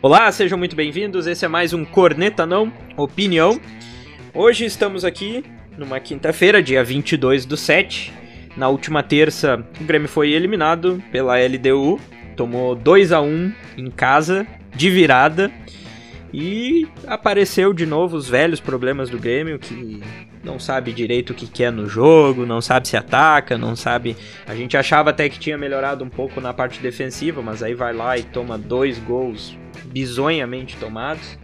Olá, sejam muito bem-vindos. Esse é mais um Corneta Não Opinião. Hoje estamos aqui numa quinta-feira, dia 22 do 7. Na última terça, o Grêmio foi eliminado pela LDU, tomou 2 a 1 em casa, de virada. E apareceu de novo os velhos problemas do Grêmio, que não sabe direito o que quer no jogo, não sabe se ataca, não sabe. A gente achava até que tinha melhorado um pouco na parte defensiva, mas aí vai lá e toma dois gols bizonhamente tomados.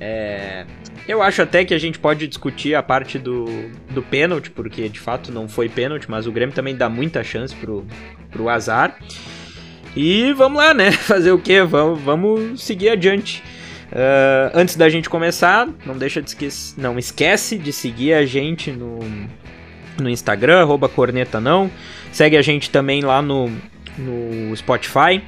É... Eu acho até que a gente pode discutir a parte do, do pênalti, porque de fato não foi pênalti, mas o Grêmio também dá muita chance pro, pro azar. E vamos lá, né? Fazer o quê? Vamos, vamos seguir adiante. Uh, antes da gente começar, não deixa de esquecer, não esquece de seguir a gente no, no Instagram, corneta não. Segue a gente também lá no, no Spotify.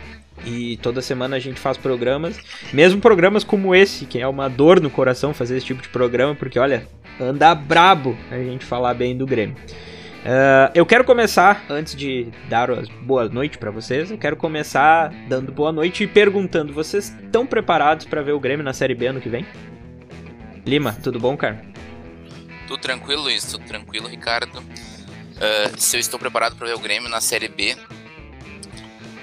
E toda semana a gente faz programas, mesmo programas como esse, que é uma dor no coração fazer esse tipo de programa, porque olha, anda brabo a gente falar bem do Grêmio. Uh, eu quero começar, antes de dar as boas noites para vocês, eu quero começar dando boa noite e perguntando: vocês estão preparados para ver o Grêmio na Série B ano que vem? Lima, tudo bom, cara? Tudo tranquilo, Luiz, tudo tranquilo, Ricardo. Uh, se eu estou preparado para ver o Grêmio na Série B,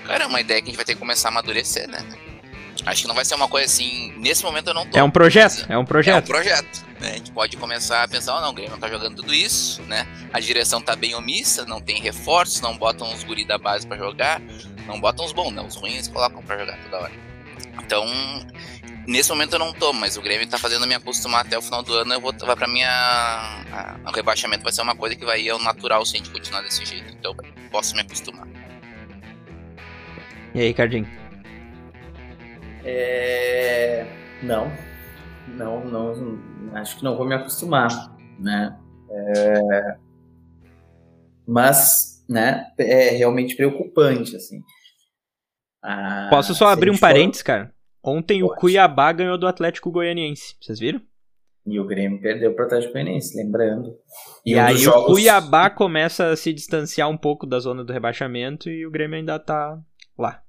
cara, é uma ideia que a gente vai ter que começar a amadurecer, né? Acho que não vai ser uma coisa assim. Nesse momento eu não tô. É um projeto, é um projeto. É um projeto. Né? A gente pode começar a pensar, oh, não, o Grêmio não tá jogando tudo isso, né? A direção tá bem omissa, não tem reforços, não botam os guri da base para jogar, não botam os bons, não. Os ruins colocam para jogar toda hora. Então, nesse momento eu não tô, mas o Grêmio tá fazendo me acostumar até o final do ano. Eu vou vai para minha a, o rebaixamento vai ser uma coisa que vai ir ao natural se a gente continuar desse jeito. Então, posso me acostumar. E aí, Cardinho? É... Não, não, não, acho que não vou me acostumar, né? É... Mas, né, é realmente preocupante, assim. Ah, Posso só abrir um parênteses, for... cara? Ontem Pode. o Cuiabá ganhou do Atlético Goianiense, vocês viram? E o Grêmio perdeu para o Atlético Goianiense, lembrando. E, e um aí jogos... o Cuiabá começa a se distanciar um pouco da zona do rebaixamento e o Grêmio ainda tá lá.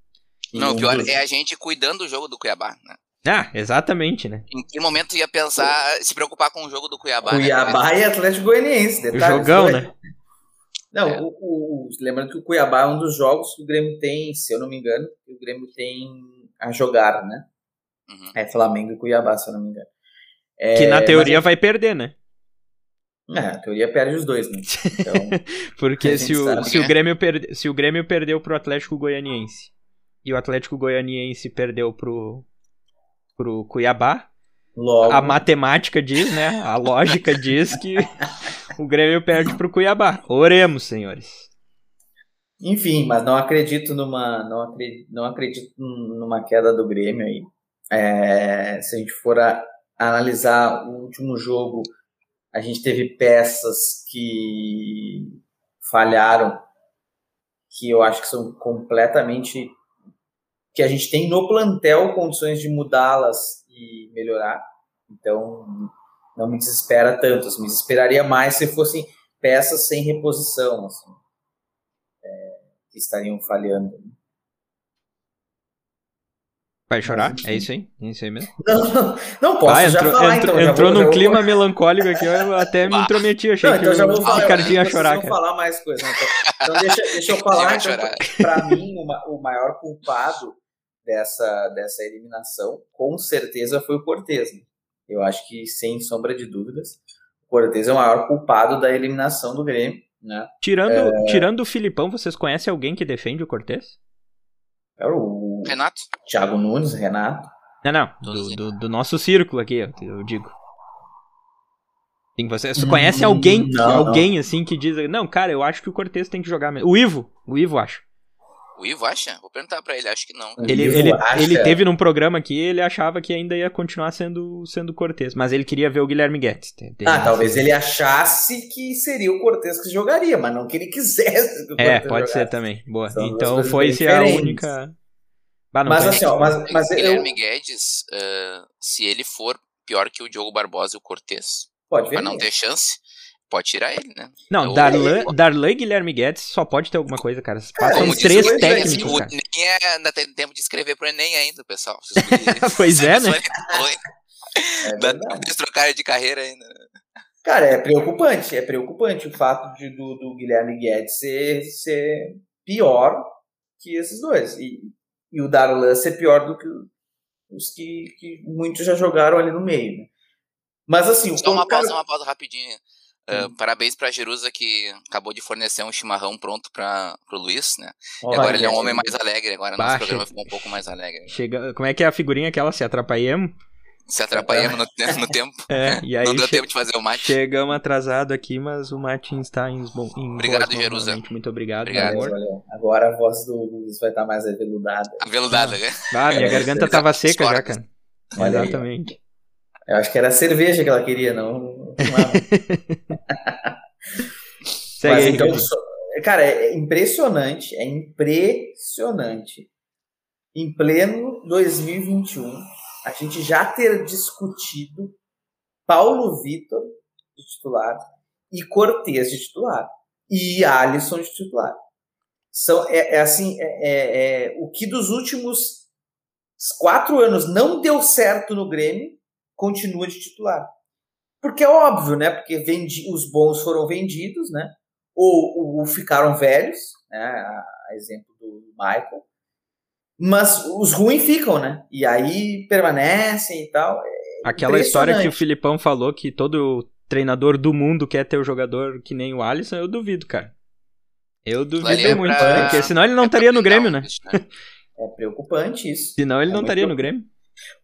Não, o pior é a gente cuidando do jogo do Cuiabá, né? Ah, exatamente, né? Em que momento ia pensar, se preocupar com o jogo do Cuiabá? Né? Cuiabá né? e Atlético Goianiense, detalhe. O jogão, né? Não, é. o, o, lembrando que o Cuiabá é um dos jogos que o Grêmio tem, se eu não me engano, o Grêmio tem a jogar, né? Uhum. É Flamengo e Cuiabá, se eu não me engano. É, que na teoria mas... vai perder, né? É, a teoria perde os dois, né? Então, Porque se o, se, o Grêmio perde, se o Grêmio perdeu pro Atlético Goianiense e o Atlético Goianiense perdeu pro, pro Cuiabá. Logo. A matemática diz, né? A lógica diz que o Grêmio perde pro Cuiabá. Oremos, senhores. Enfim, mas não acredito numa não acredito, não acredito numa queda do Grêmio aí. É, se a gente for a, analisar o último jogo, a gente teve peças que falharam, que eu acho que são completamente que a gente tem no plantel condições de mudá-las e melhorar. Então, não me desespera tanto. Assim, me desesperaria mais se fossem peças sem reposição, assim, é, que estariam falhando. Vai chorar? É isso aí? É isso aí mesmo? Não, não, não posso ah, entrou, falar, entrou, então. Entrou num clima melancólico aqui, eu até me intrometi, achei não, então que já vou falar, o Ricardinho ia chorar. Cara. falar mais coisas. Então, então deixa, deixa eu falar, então, pra mim, o maior culpado dessa, dessa eliminação, com certeza foi o Cortez. Né? Eu acho que, sem sombra de dúvidas, o Cortez é o maior culpado da eliminação do Grêmio. Né? Tirando, é... tirando o Filipão, vocês conhecem alguém que defende o Cortez? É o Renato. Thiago Nunes, Renato. Não, não, do, do, do nosso círculo aqui, eu, eu digo. Sim, você, você conhece hum, alguém, não, alguém não. assim que diz, não, cara, eu acho que o Cortez tem que jogar mesmo. O Ivo, o Ivo acho. O Ivo acha? Vou perguntar pra ele, acho que não. Ele, ele, ele teve num programa aqui, ele achava que ainda ia continuar sendo, sendo Cortez, mas ele queria ver o Guilherme Guedes. Ah, talvez ele achasse que seria o Cortez que jogaria, mas não que ele quisesse que o É, pode jogasse. ser também. Boa. São então foi-se a única. Bah, mas assim, ó, mas, mas o Guilherme eu... Guedes, uh, se ele for pior que o Diogo Barbosa e o Cortez, pode ver. Pra não ter chance, pode tirar ele, né? Não, Darlan, Darlan e Guilherme Guedes só pode ter alguma coisa, cara. Passam Como uns diz três o Enem, técnicos, o cara. Enem é, ainda tem tempo de escrever pro Enem ainda, pessoal. Pois é, né? É Dá tempo de trocar de carreira ainda. Cara, é preocupante. É preocupante o fato de, do, do Guilherme Guedes ser, ser pior que esses dois. E, e o Darlan ser pior do que os que, que muitos já jogaram ali no meio. né? Mas assim, o Só uma cara- pausa, uma pausa rapidinha. Uh, parabéns pra Jerusa que acabou de fornecer um chimarrão pronto para pro Luiz, né? E agora ele é um homem mais alegre, agora nosso Baixa. programa ficou um pouco mais alegre. Chega, como é que é a figurinha aquela? Se atrapalhamos? Se atrapalhamos no, no tempo, É, e aí não deu che- tempo de fazer o mate. chegamos atrasado aqui, mas o Martin está em, bom, em Obrigado, Jerusa. novamente. Muito obrigado, Obrigado. amor. Olha, agora a voz do Luiz vai estar mais aveludada. Aveludada, né? Ah, minha É, garganta é, tava seca já, cara. Olha aí. Exatamente. Eu acho que era a cerveja que ela queria, não. É. Mas aí, então, cara, é impressionante, é impressionante. Em pleno 2021, a gente já ter discutido Paulo Vitor de titular e Cortez de titular e Alisson de titular. São, é, é assim, é, é- é- o que dos últimos quatro anos não deu certo no Grêmio, continua de titular. Porque é óbvio, né? Porque vendi, os bons foram vendidos, né? Ou, ou ficaram velhos, né? A, a exemplo do Michael. Mas os ruins ficam, né? E aí permanecem e tal. Aquela história que o. Filipão falou que todo treinador do mundo quer ter o jogador que nem o Alisson, eu duvido, cara. Eu duvido é muito, pra- porque senão ele não é estaria no Grêmio, o né? Né? É preocupante isso. Senão ele É não estaria no Grêmio.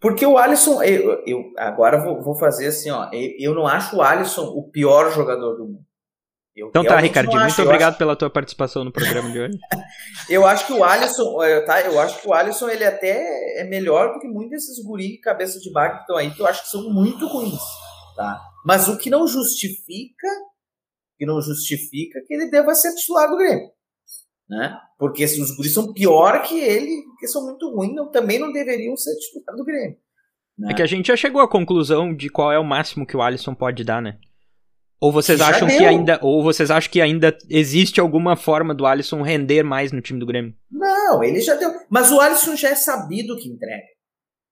Porque o Alisson, eu, eu agora vou, vou fazer assim, ó. Eu, eu não acho o Alisson o pior jogador do mundo. Eu Então tá, Ricardinho, muito acho. Obrigado acho- pela tua participação no programa de hoje. Eu acho que o Alisson, eh, tá? Eu acho que o Alisson ele até é melhor do que muitos desses guri cabeça de baga que estão aí, que eu acho que são muito ruins, tá? Mas o que não justifica, que não justifica que ele deva ser titular do Grêmio, né? Porque se os guris são pior que ele, porque são muito ruins, não, também não deveriam ser titular do Grêmio. né? É que a gente já chegou à conclusão de qual é o máximo que o Alisson pode dar, né? Ou vocês Já acham que deu. ainda, ou vocês acham que ainda existe alguma forma do Alisson render mais no time do Grêmio? Não, ele já deu. Mas o Alisson já é sabido que entrega.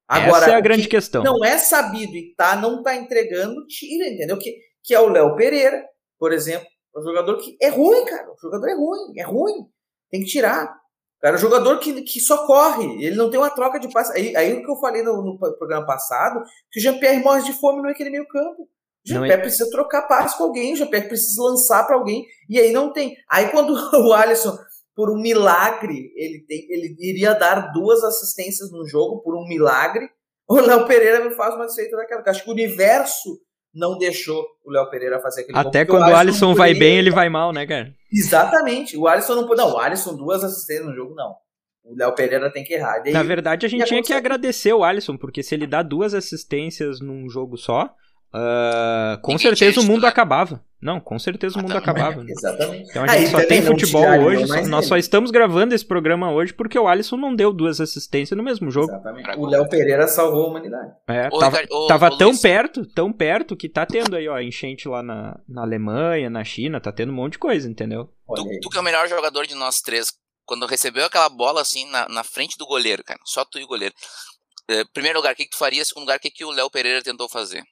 Agora, Essa é a grande que questão. não é sabido e tá, não tá entregando, tira, entendeu? Que, que é o Léo Pereira, por exemplo. Um jogador que é ruim, cara. O jogador é ruim, é ruim. Tem que tirar. Cara, o jogador que, que só corre, ele não tem uma troca de passe. Aí, aí o que eu falei no, no programa passado, que o Jean-Pierre morre de fome naquele meio campo. O Não é- Jean-Pierre precisa trocar passe com alguém, o Jean-Pierre precisa lançar para alguém, e aí não tem. Aí quando o Alisson, por um milagre, ele, tem, ele iria dar duas assistências no jogo, por um milagre, o Léo Pereira me faz uma receita daquela. Acho que o universo não deixou o Léo Pereira fazer aquele gol, Até porque quando o Alisson não vai bem, ele vai mal, né, cara? Exatamente. O Alisson não pode. Não, o Alisson, duas assistências no jogo, não. O Léo Pereira tem que errar. Daí, Na verdade, a gente tinha que agradecer o Alisson, porque se ele dá duas assistências num jogo só, ah, com Ninguém certeza o mundo acabava. Não, com certeza o Ah, mundo tá. acabava. né? Exatamente. Então a Aí gente só também tem futebol hoje, mais nós só dele. estamos gravando esse programa hoje porque o Alisson não deu duas assistências no mesmo jogo. Exatamente. O. Léo Pereira salvou a humanidade. É, Ô, tava ô, tava ô, tão Luiz, perto, tão perto que tá tendo aí, ó, enchente lá na, na Alemanha, na China, tá tendo um monte de coisa, entendeu? Tu, tu que é o melhor jogador de nós três, quando recebeu aquela bola assim na, na frente do goleiro, cara, só tu e o goleiro. Eh, primeiro lugar, o que, que tu faria? Segundo lugar, o que, que o Léo Pereira tentou fazer?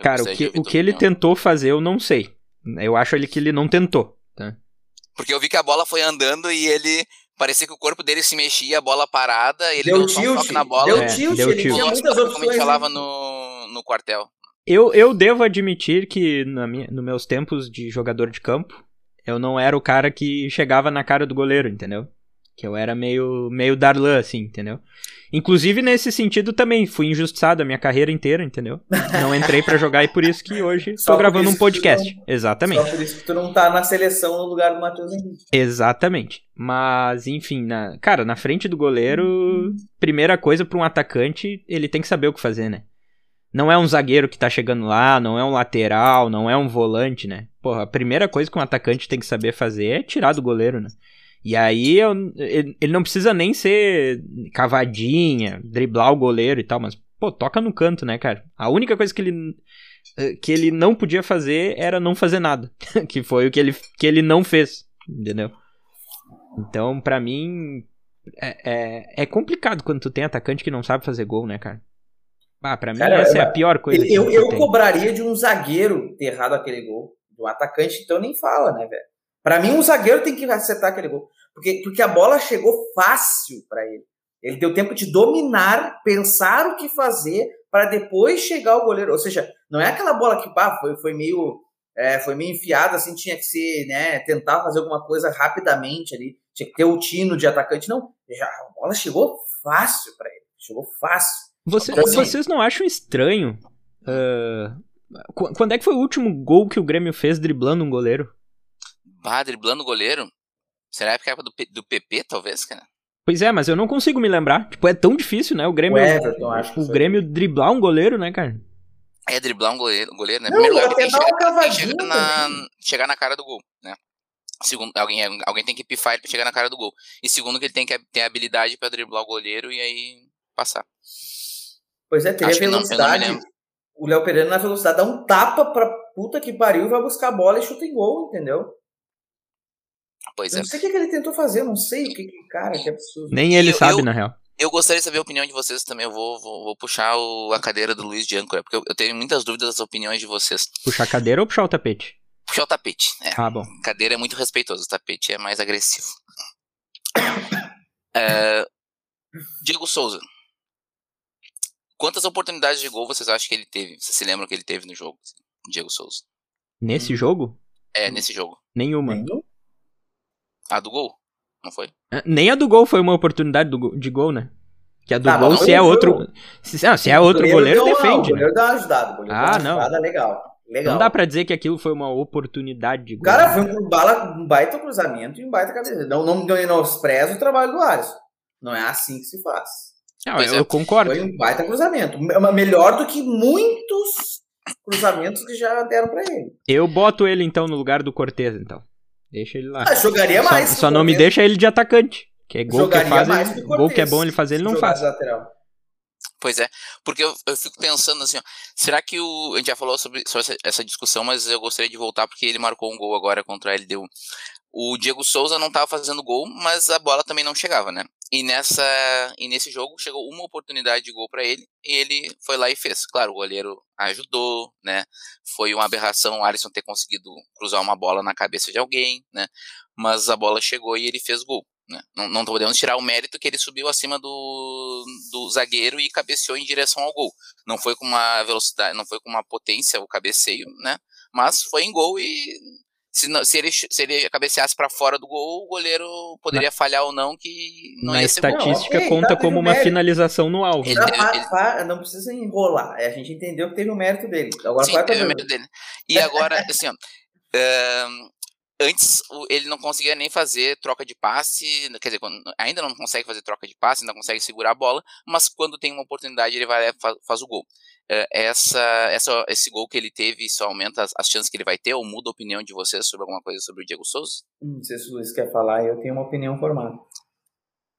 Eu Cara, o que, o que ele tentou fazer eu não sei. Eu acho ele que ele não tentou. Tá? Porque eu vi que a bola foi andando e ele. Parecia que o corpo dele se mexia, a bola parada, ele Deu deu um tilt. toque na bola. Deu É, tilt, deu ele tilt. tinha muitas como a opções. gente falava né? no, no quartel. Eu, eu devo admitir que na minha, nos meus tempos de jogador de campo, eu não era o cara que chegava na cara do goleiro, entendeu? Que eu era meio, meio Darlan, assim, entendeu? Inclusive, nesse sentido, também fui injustiçado a minha carreira inteira, entendeu? Não entrei pra jogar e por isso que hoje Só tô por gravando um podcast. Só Exatamente. por isso que tu não tá na seleção no lugar do Matheus Henrique. Exatamente. Mas, enfim, na, cara, na frente do goleiro, primeira coisa pra um atacante, ele tem que saber o que fazer, né? Não é um zagueiro que tá chegando lá, não é um lateral, não é um volante, né? Porra, a primeira coisa que um atacante tem que saber fazer é tirar do goleiro, né? E aí eu- ele, ele não precisa nem ser cavadinha, driblar o goleiro e tal, mas, pô, toca no canto, né, cara? A única coisa que ele. eh, que ele não podia fazer era não fazer nada. que foi o que ele, que ele não fez. Entendeu? Então, para mim, é, é, é, complicado quando tu tem atacante que não sabe fazer gol, né, cara? Ah, pra mim cara, essa é a pior coisa. Eu, eu, eu cobraria de um zagueiro ter errado aquele gol. Do atacante, então nem fala, né, velho? Pra mim, um zagueiro tem que acertar aquele gol. Porque, porque a bola chegou fácil para ele. Ele deu tempo de dominar, pensar o que fazer para depois chegar ao goleiro. Ou seja, não é aquela bola que pá, foi, foi meio é, foi meio enfiada, assim, tinha que ser, né, tentar fazer alguma coisa rapidamente ali, tinha que ter o tino de atacante. Não, já, a bola chegou fácil para ele, chegou fácil. Você, então, assim, vocês não acham estranho? Uh, quando é que foi o último gol que o Grêmio fez driblando um goleiro? Ah, driblando o goleiro? Será que é época do, do PP, talvez, cara? Pois é, mas eu não consigo me lembrar. Tipo, é tão difícil, né? O Grêmio. O, Everton, acho o, o Grêmio driblar um goleiro, né, cara? É driblar um goleiro, goleiro né? Não, Primeiro lugar, tem que chegar, tem que chegar na, chegar na cara do gol, né? Segundo, alguém, alguém tem que pifar ele pra chegar na cara do gol. E segundo, que ele tem que ter habilidade para driblar o goleiro e aí passar. Pois é, teria velocidade. Não, o Léo Pereira na velocidade dá um tapa pra puta que pariu, vai buscar a bola e chuta em gol, entendeu? Pois eu é. Não sei o que, que ele tentou fazer, não sei o que, que cara, que absurdo. Nem ele eu, sabe, eu, na real. Eu gostaria de saber a opinião de vocês também. Eu vou, vou, vou puxar o, a cadeira do Luiz de âncora, porque eu, eu, tenho muitas dúvidas das opiniões de vocês. Puxar a cadeira ou puxar o tapete? Puxar o tapete. É. Ah, bom. Cadeira é muito respeitoso, o tapete é mais agressivo. é, Diego Souza. Quantas oportunidades de gol vocês acham que ele teve? Vocês se lembram que ele teve no jogo? Diego Souza. Nesse jogo? É, nesse jogo. Nenhuma. Nenhum? A do gol? Não foi? É, nem a do gol foi uma oportunidade do, de gol, né? Que a do tá, gol, se é outro. Se, não, se é outro goleiro, goleiro defende. Não, o goleiro dá uma ajudada. O goleiro ah, dá uma não. legal. Legal. Não dá pra dizer que aquilo foi uma oportunidade de gol. Cara, foi um, bala, um baita cruzamento e um baita cabeça. Não, não menospreza o trabalho do Alisson. Não é assim que se faz. Não, eu, eu, concordo. Foi um baita cruzamento. Melhor do que muitos cruzamentos que já deram para ele. Eu boto ele então no lugar do Cortez, então. Deixa ele lá. Ah, jogaria mais. Só, só não me deixa ele de atacante. Que é gol jogaria que faz, ele, gol que é bom ele fazer, ele não faz. Lateral. Pois é, porque eu, eu fico pensando assim, ó, será que o. A gente já falou sobre, sobre essa, essa, discussão, mas eu gostaria de voltar porque ele marcou um gol agora contra a LDU. O Diego Souza não estava fazendo gol, mas a bola também não chegava, né? E, nessa, e nesse jogo chegou uma oportunidade de gol para ele e ele foi lá e fez. Claro, o goleiro ajudou, né? Foi uma aberração o Alisson ter conseguido cruzar uma bola na cabeça de alguém, né? Mas a bola chegou e ele fez gol. Né? Não, não podemos tirar o mérito que ele subiu acima do, do zagueiro e cabeceou em direção ao gol. Não foi com uma velocidade, não foi com uma potência o cabeceio, né? Mas foi em gol e se, não, se, ele, se ele cabeceasse para fora do gol, o goleiro poderia na, falhar ou não, que não Na ia estatística não, okay, conta como uma mérito. finalização no alvo. Ele, ele, não precisa enrolar, a gente entendeu que teve o mérito dele. Agora Sim, teve o mérito dele. E agora, assim, ó, uh, antes ele não conseguia nem fazer troca de passe, quer dizer, ainda não consegue fazer troca de passe, ainda consegue segurar a bola, mas quando tem uma oportunidade ele vai faz, o gol. É, essa, essa, esse gol que ele teve, isso aumenta as, as, chances que ele vai ter, ou muda a opinião de vocês sobre alguma coisa sobre o Diego Souza? Não sei se o Luiz quer falar, eu tenho uma opinião formada.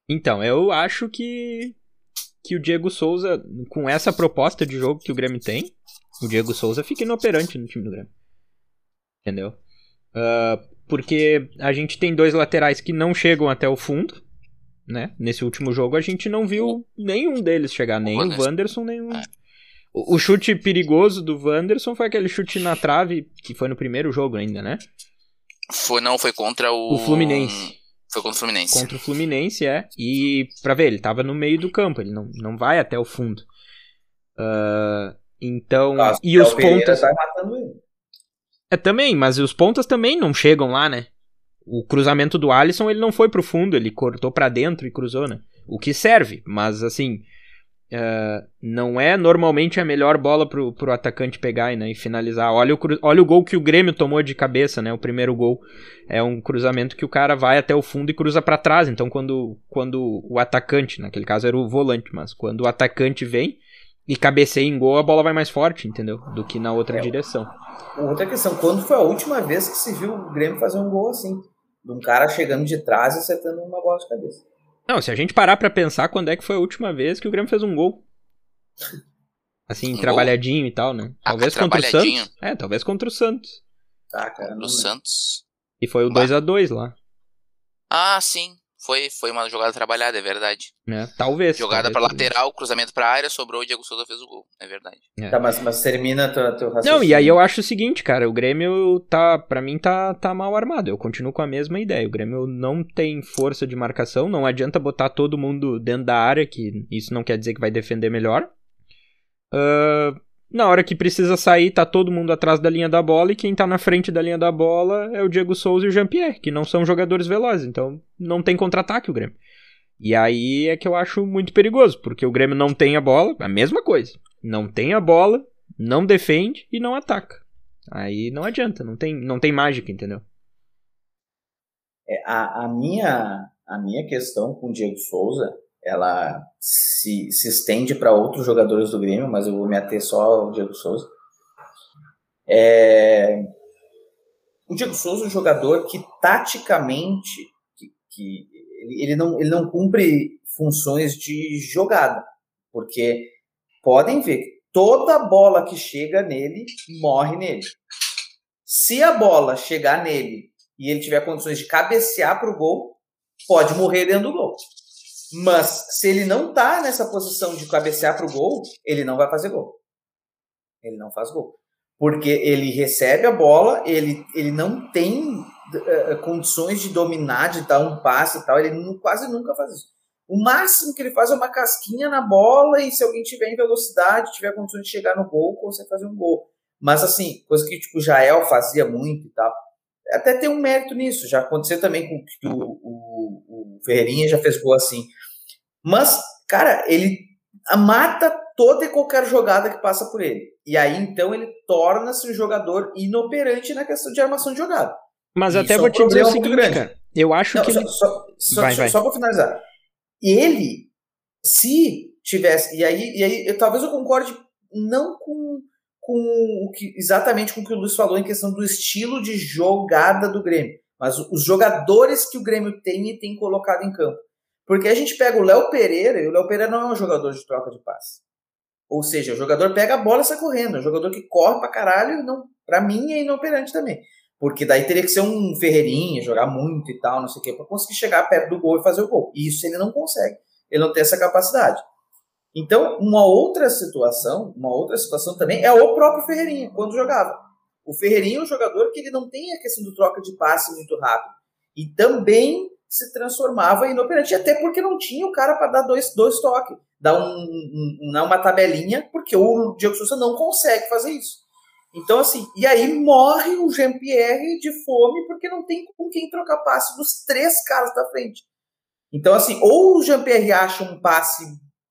Então, eu acho que, que o Diego Souza, com essa proposta de jogo que o Grêmio tem, o Diego Souza fica inoperante no time do Grêmio. Entendeu? Uh, porque a gente tem dois laterais que não chegam até o fundo, né? Nesse último jogo a gente não viu nenhum deles chegar, nem o Wanderson, nem o... É. O, chute perigoso do Wanderson foi aquele chute na trave que foi no primeiro jogo ainda, né? Foi, não, foi contra o. O Fluminense. Foi contra o Fluminense. Contra o Fluminense, é. E, pra ver, ele tava no meio do campo, ele não, não vai até o fundo. Uh, então. Nossa, e os pontas. É também, mas os pontas também não chegam lá, né? O cruzamento do Alisson, ele não foi pro fundo, ele cortou para dentro e cruzou, né? O que serve, mas assim, Uh, não é normalmente a melhor bola pro, pro atacante pegar né, e finalizar. Olha o, olha o gol que o Grêmio tomou de cabeça, né? O primeiro gol é um cruzamento que o cara vai até o fundo e cruza para trás. Então, quando, quando o atacante, naquele caso era o volante, mas quando o atacante vem e cabeceia em gol, a bola vai mais forte, entendeu? Do que na outra é. direção. Outra questão, quando foi a última vez que se viu o Grêmio fazer um gol assim? De um cara chegando de trás e acertando uma bola de cabeça. Não, se a gente parar pra pensar quando é que foi a última vez que o Grêmio fez um gol. Assim, Um trabalhadinho e tal, né? Ah, Talvez contra o trabalhadinho. Santos. É, talvez contra o Santos. Tá, cara. No lembro. Santos. E foi o Bah. 2x2 lá. Ah, sim. Foi, foi uma jogada trabalhada, é verdade. Né? Talvez. Jogada talvez pra por isso. lateral, cruzamento pra área, sobrou, o Diego Souza fez o gol. É verdade. Tá, mas, mas termina teu, teu raciocínio. Não, e aí eu acho o seguinte, cara, o Grêmio tá, pra mim tá, tá mal armado. Eu continuo com a mesma ideia. O Grêmio não tem força de marcação, não adianta botar todo mundo dentro da área, que isso não quer dizer que vai defender melhor. Ah, na hora que precisa sair, tá todo mundo atrás da linha da bola e quem tá na frente da linha da bola é o Diego Souza e o Jean-Pierre, que não são jogadores velozes, então não tem contra-ataque o Grêmio. E aí é que eu acho muito perigoso, porque o Grêmio não tem a bola, a mesma coisa. Não tem a bola, não defende e não ataca. Aí não adianta, não tem, não tem mágica, entendeu? É, a, a, minha, a minha questão com o Diego Souza, ela se, se estende para outros jogadores do Grêmio, mas eu vou me ater só ao Diego Souza. É, o Diego Souza é um jogador que taticamente que, que ele, ele, não, ele não cumpre funções de jogada, porque podem ver que toda bola que chega nele morre nele. Se a bola chegar nele e ele tiver condições de cabecear para o gol, pode morrer dentro do gol. Mas se ele não tá nessa posição de cabecear para o gol, ele não vai fazer gol. Ele não faz gol. Porque ele recebe a bola, ele, ele não tem uh, condições de dominar, de dar um passe e tal, ele não, quase nunca faz isso. O máximo que ele faz é uma casquinha na bola e se alguém tiver em velocidade, tiver condições de chegar no gol, consegue fazer um gol. Mas assim, coisa que tipo, o Jael fazia muito e tal. Até tem um mérito nisso. Já aconteceu também com que o, o, o Ferreirinha já fez gol assim. Mas, cara, ele mata toda e qualquer jogada que passa por ele. E aí, então, ele torna-se um jogador inoperante na questão de armação de jogada. Mas até é vou um te dizer o seguinte, grande. cara. Eu acho Não, que só, ele... só, só, Vai, só, vai. só pra finalizar. Ele, se tivesse. E aí, e aí eu, talvez eu concorde não com, com o que, exatamente com o que o Luiz falou em questão do estilo de jogada do Grêmio, mas os jogadores que o Grêmio tem e tem colocado em campo. Porque a gente pega o Léo Pereira, e o Léo Pereira não é um jogador de troca de passe. Ou seja, o jogador pega a bola e sai correndo. É um jogador que corre pra caralho e não, pra mim é inoperante também. Porque daí teria que ser um Ferreirinha, jogar muito e tal, não sei o quê, pra conseguir chegar perto do gol e fazer o gol. E isso ele não consegue. Ele não tem essa capacidade. Então, uma outra situação, uma outra situação também é o próprio Ferreirinha, quando jogava. O Ferreirinha é um jogador que ele não tem a questão do troca de passe muito rápido. E também se transformava inoperante, até porque não tinha o cara para dar dois, dois toques, dar um, um, um, uma tabelinha, porque o Diego Souza não consegue fazer isso. Então, assim, e aí morre o Jean-Pierre de fome porque não tem com quem trocar passe dos três caras da frente. Então, assim, ou o Jean-Pierre acha um passe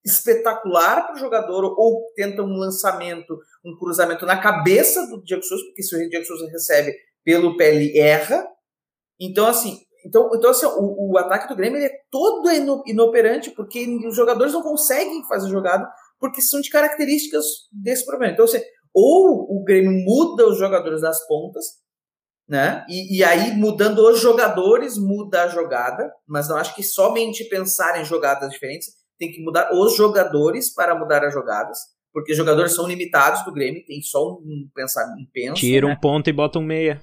espetacular para o jogador, ou tenta um lançamento, um cruzamento na cabeça do Diego Souza, porque se o Diego Souza recebe pelo pé, ele erra. Então, assim, então, então assim, o, o ataque do Grêmio é todo inoperante, porque os jogadores não conseguem fazer jogada, porque são de características desse problema. Então, assim, ou o Grêmio muda os jogadores das pontas, né? E, e, aí, mudando os jogadores, muda a jogada, mas não acho que somente pensar em jogadas diferentes, tem que mudar os jogadores para mudar as jogadas, porque os jogadores são limitados do Grêmio, tem só um pensar um penso. Tira né? um ponto e bota um meia.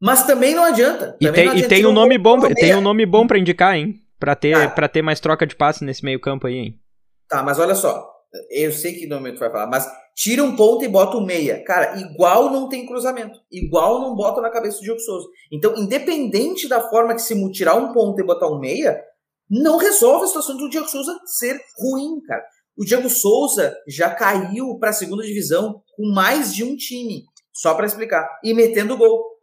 Mas também não adianta. E Também tem, não e adianta tem um nome bom, ponto tem um nome bom para indicar, hein? Pra ter, Ah. pra ter mais troca de passe nesse meio campo aí, hein? Tá, mas olha só. Eu sei que no momento vai falar, mas tira um ponto e bota um meia. Cara, igual não tem cruzamento. Igual não bota na cabeça do Diego Souza. Então, independente da forma que se tirar um ponto e botar um meia, não resolve a situação do Diego Souza ser ruim, cara. O Diego Souza já caiu para a segunda divisão com mais de um time, só para explicar, e metendo gol.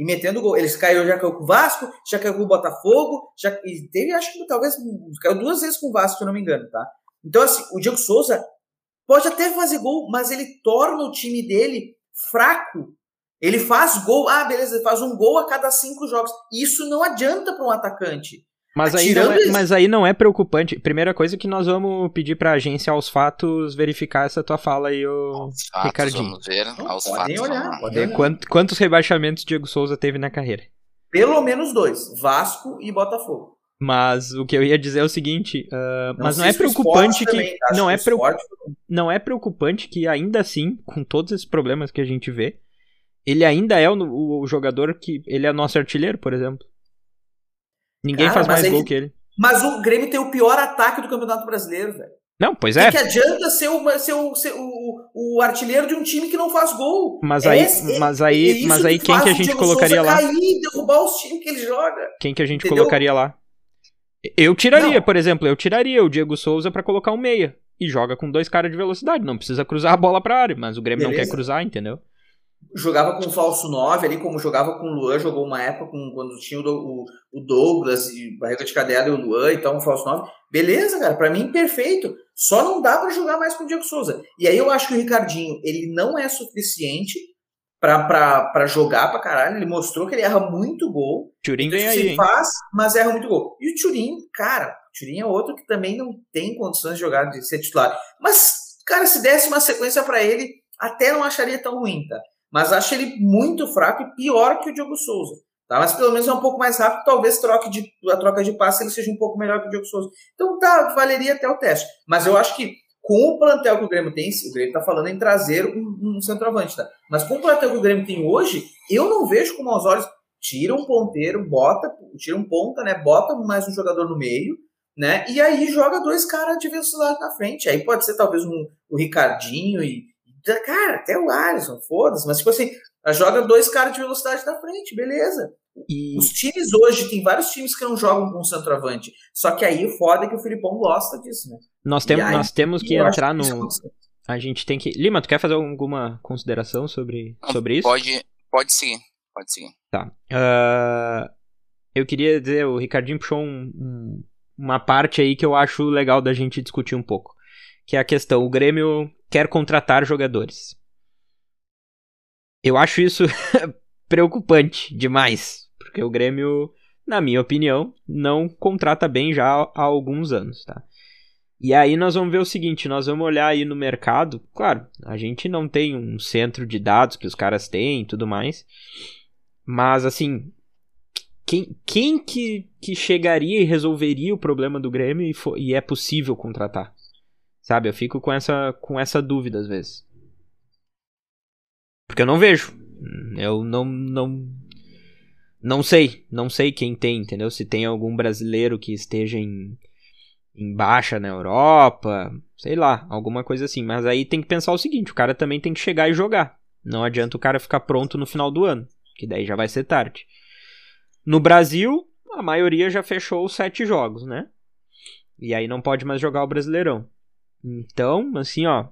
E metendo gol. Eles caiu, já caiu com o Vasco, já caiu com o Botafogo, já e teve, acho que talvez caiu duas vezes com o Vasco, se eu não me engano, tá? Então, assim, o Diego Souza pode até fazer gol, mas ele torna o time dele fraco. Ele faz gol, ah, beleza, ele faz um gol a cada cinco jogos. Isso não adianta para um atacante. Mas aí, não é, mas aí não é preocupante. Primeira coisa que nós vamos pedir pra agência aos fatos verificar essa tua fala aí, ô Aos fatos, Ricardinho. vamos ver. Não, aos podem fatos, olhar, podem olhar. quant- quantos rebaixamentos Diego Souza teve na carreira. Pelo menos dois: Vasco e Botafogo. Mas o que eu ia dizer é o seguinte, uh, não mas não é preocupante que também, não é preo... não é preocupante que ainda assim, com todos esses problemas que a gente vê, ele ainda é o, o jogador que ele é nosso artilheiro, por exemplo. Ninguém Cara, faz mais gol que ele. Mas o Grêmio tem o pior ataque do Campeonato Brasileiro, velho. Não, pois é. O que adianta ser, o, ser, o, ser o, o, artilheiro de um time que não faz gol? Mas aí, é, mas aí, é mas aí que quem que a gente colocaria lá? Cair, derrubar os times que ele joga. Quem que a gente Entendeu? colocaria lá? Eu tiraria, não. por exemplo, eu tiraria o Diego Souza para colocar um meia e joga com dois caras de velocidade, não precisa cruzar a bola para área, mas o Grêmio Beleza. não quer cruzar, entendeu? Jogava com falso 9 ali, como jogava com o Luan, jogou uma época com, quando tinha o, o, Douglas e Barriga de Cadela e o Luan, então um falso 9. Beleza, cara, para mim perfeito. Só não dá para jogar mais com o Diego Souza. E aí eu acho que o Ricardinho, ele não é suficiente para jogar pra caralho. Ele mostrou que ele erra muito gol. Turim então, vem aí, hein? faz, mas erra muito gol. E o Turim, cara, o Turim é outro que também não tem condições de jogar, de ser titular. Mas, cara, se desse uma sequência para ele, até não acharia tão ruim, tá? Mas acho ele muito fraco e pior que o Diogo Souza. Tá? Mas pelo menos é um pouco mais rápido, talvez troque de, a troca de passe ele seja um pouco melhor que o Diogo Souza. Então tá, valeria até o teste. Mas eu acho que com o plantel que o Grêmio tem, o Grêmio tá falando em trazer um, um centroavante, tá? Mas com o plantel que o Grêmio tem hoje, eu não vejo com maus olhos. Tira um ponteiro, bota, tira um ponta, né? Bota mais um jogador no meio, né? E aí joga dois caras de velocidade na frente. Aí pode ser talvez um, o Ricardinho e, Cara, até o Alisson, foda-se. Mas, tipo assim, joga dois caras de velocidade na frente, beleza. E... Os times hoje, tem vários times que não jogam com centroavante. Só que aí o foda é que o Filipão gosta disso, né? Nós, tem, aí, nós temos que entrar no. A gente tem que. Lima, tu quer fazer alguma consideração sobre, sobre isso? Pode, pode sim. Pode sim. Tá. Uh, eu queria dizer, o Ricardinho puxou um, um, uma parte aí que eu acho legal da gente discutir um pouco. Que é a questão, o Grêmio quer contratar jogadores. Eu acho isso preocupante demais, porque o Grêmio, na minha opinião, não contrata bem já há alguns anos, tá? E aí nós vamos ver o seguinte, nós vamos olhar aí no mercado, claro, a gente não tem um centro de dados que os caras têm e tudo mais, mas assim, quem, quem que, que chegaria e resolveria o problema do Grêmio e, for, e é possível contratar? Sabe? Eu fico com essa, com essa dúvida às vezes. Porque eu não vejo. Eu não, não. Não sei. Não sei quem tem, entendeu? Se tem algum brasileiro que esteja em, em baixa na Europa. Sei lá, alguma coisa assim. Mas aí tem que pensar o seguinte: o cara também tem que chegar e jogar. Não adianta o cara ficar pronto no final do ano. Que daí já vai ser tarde. No Brasil, a maioria já fechou os sete jogos, né? E aí não pode mais jogar o Brasileirão. Então, assim, ó,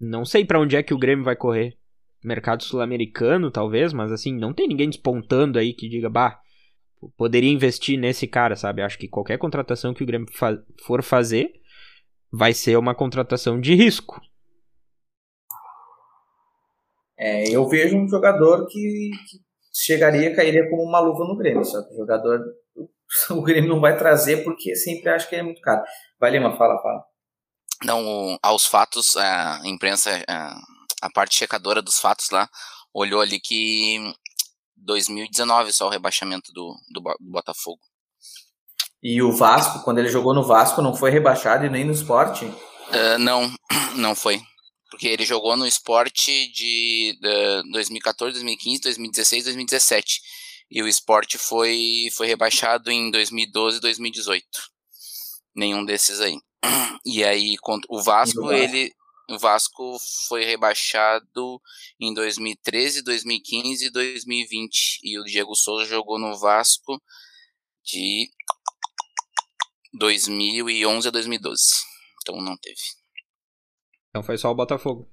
não sei para onde é que o Grêmio vai correr. Mercado sul-americano, talvez, mas assim, não tem ninguém despontando aí que diga, bah, poderia investir nesse cara, sabe? Acho que qualquer contratação que o Grêmio fa for fazer vai ser uma contratação de risco. É, eu vejo um jogador que, que chegaria, cairia como uma luva no Grêmio, só que o jogador o Grêmio não vai trazer porque sempre acha que ele é muito caro. Vai, Lima, fala, fala não aos fatos, a imprensa, a parte checadora dos fatos lá, olhou ali que 2019 só o rebaixamento do, do, do Botafogo. E o Vasco, quando ele jogou no Vasco, não foi rebaixado e nem no esporte? Uh, não, não foi. Porque ele jogou no esporte de uh, 2014, 2015, 2016, 2017. E o esporte foi, foi rebaixado em 2012 e 2018. Nenhum desses aí. E aí o Vasco, ele o Vasco foi rebaixado em 2013, 2015 e 2020 e o Diego Souza jogou no Vasco de 2011 a 2012. Então não teve. Então foi só o Botafogo.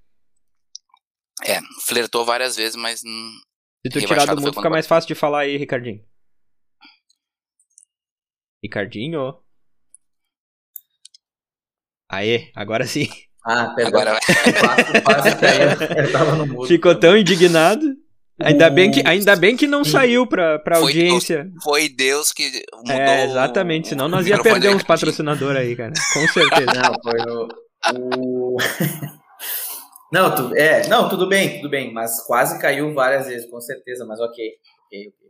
É, flertou várias vezes, mas Se tu tirar do mundo fica mais fácil de falar aí, Ricardinho. Ricardinho? Aê, agora sim. Ah, perdão. Agora vai. quase, caiu. Eu tava no mudo. Ficou tão indignado. Ainda bem que, ainda bem que não saiu pra, pra foi audiência. Deus, foi Deus que mudou. É, exatamente, senão nós ia perder uns patrocinadores aí, cara. Com certeza. Não, foi o. o... não, tu, é, não, tudo bem, tudo bem, mas quase caiu várias vezes, com certeza, mas ok. ok, ok.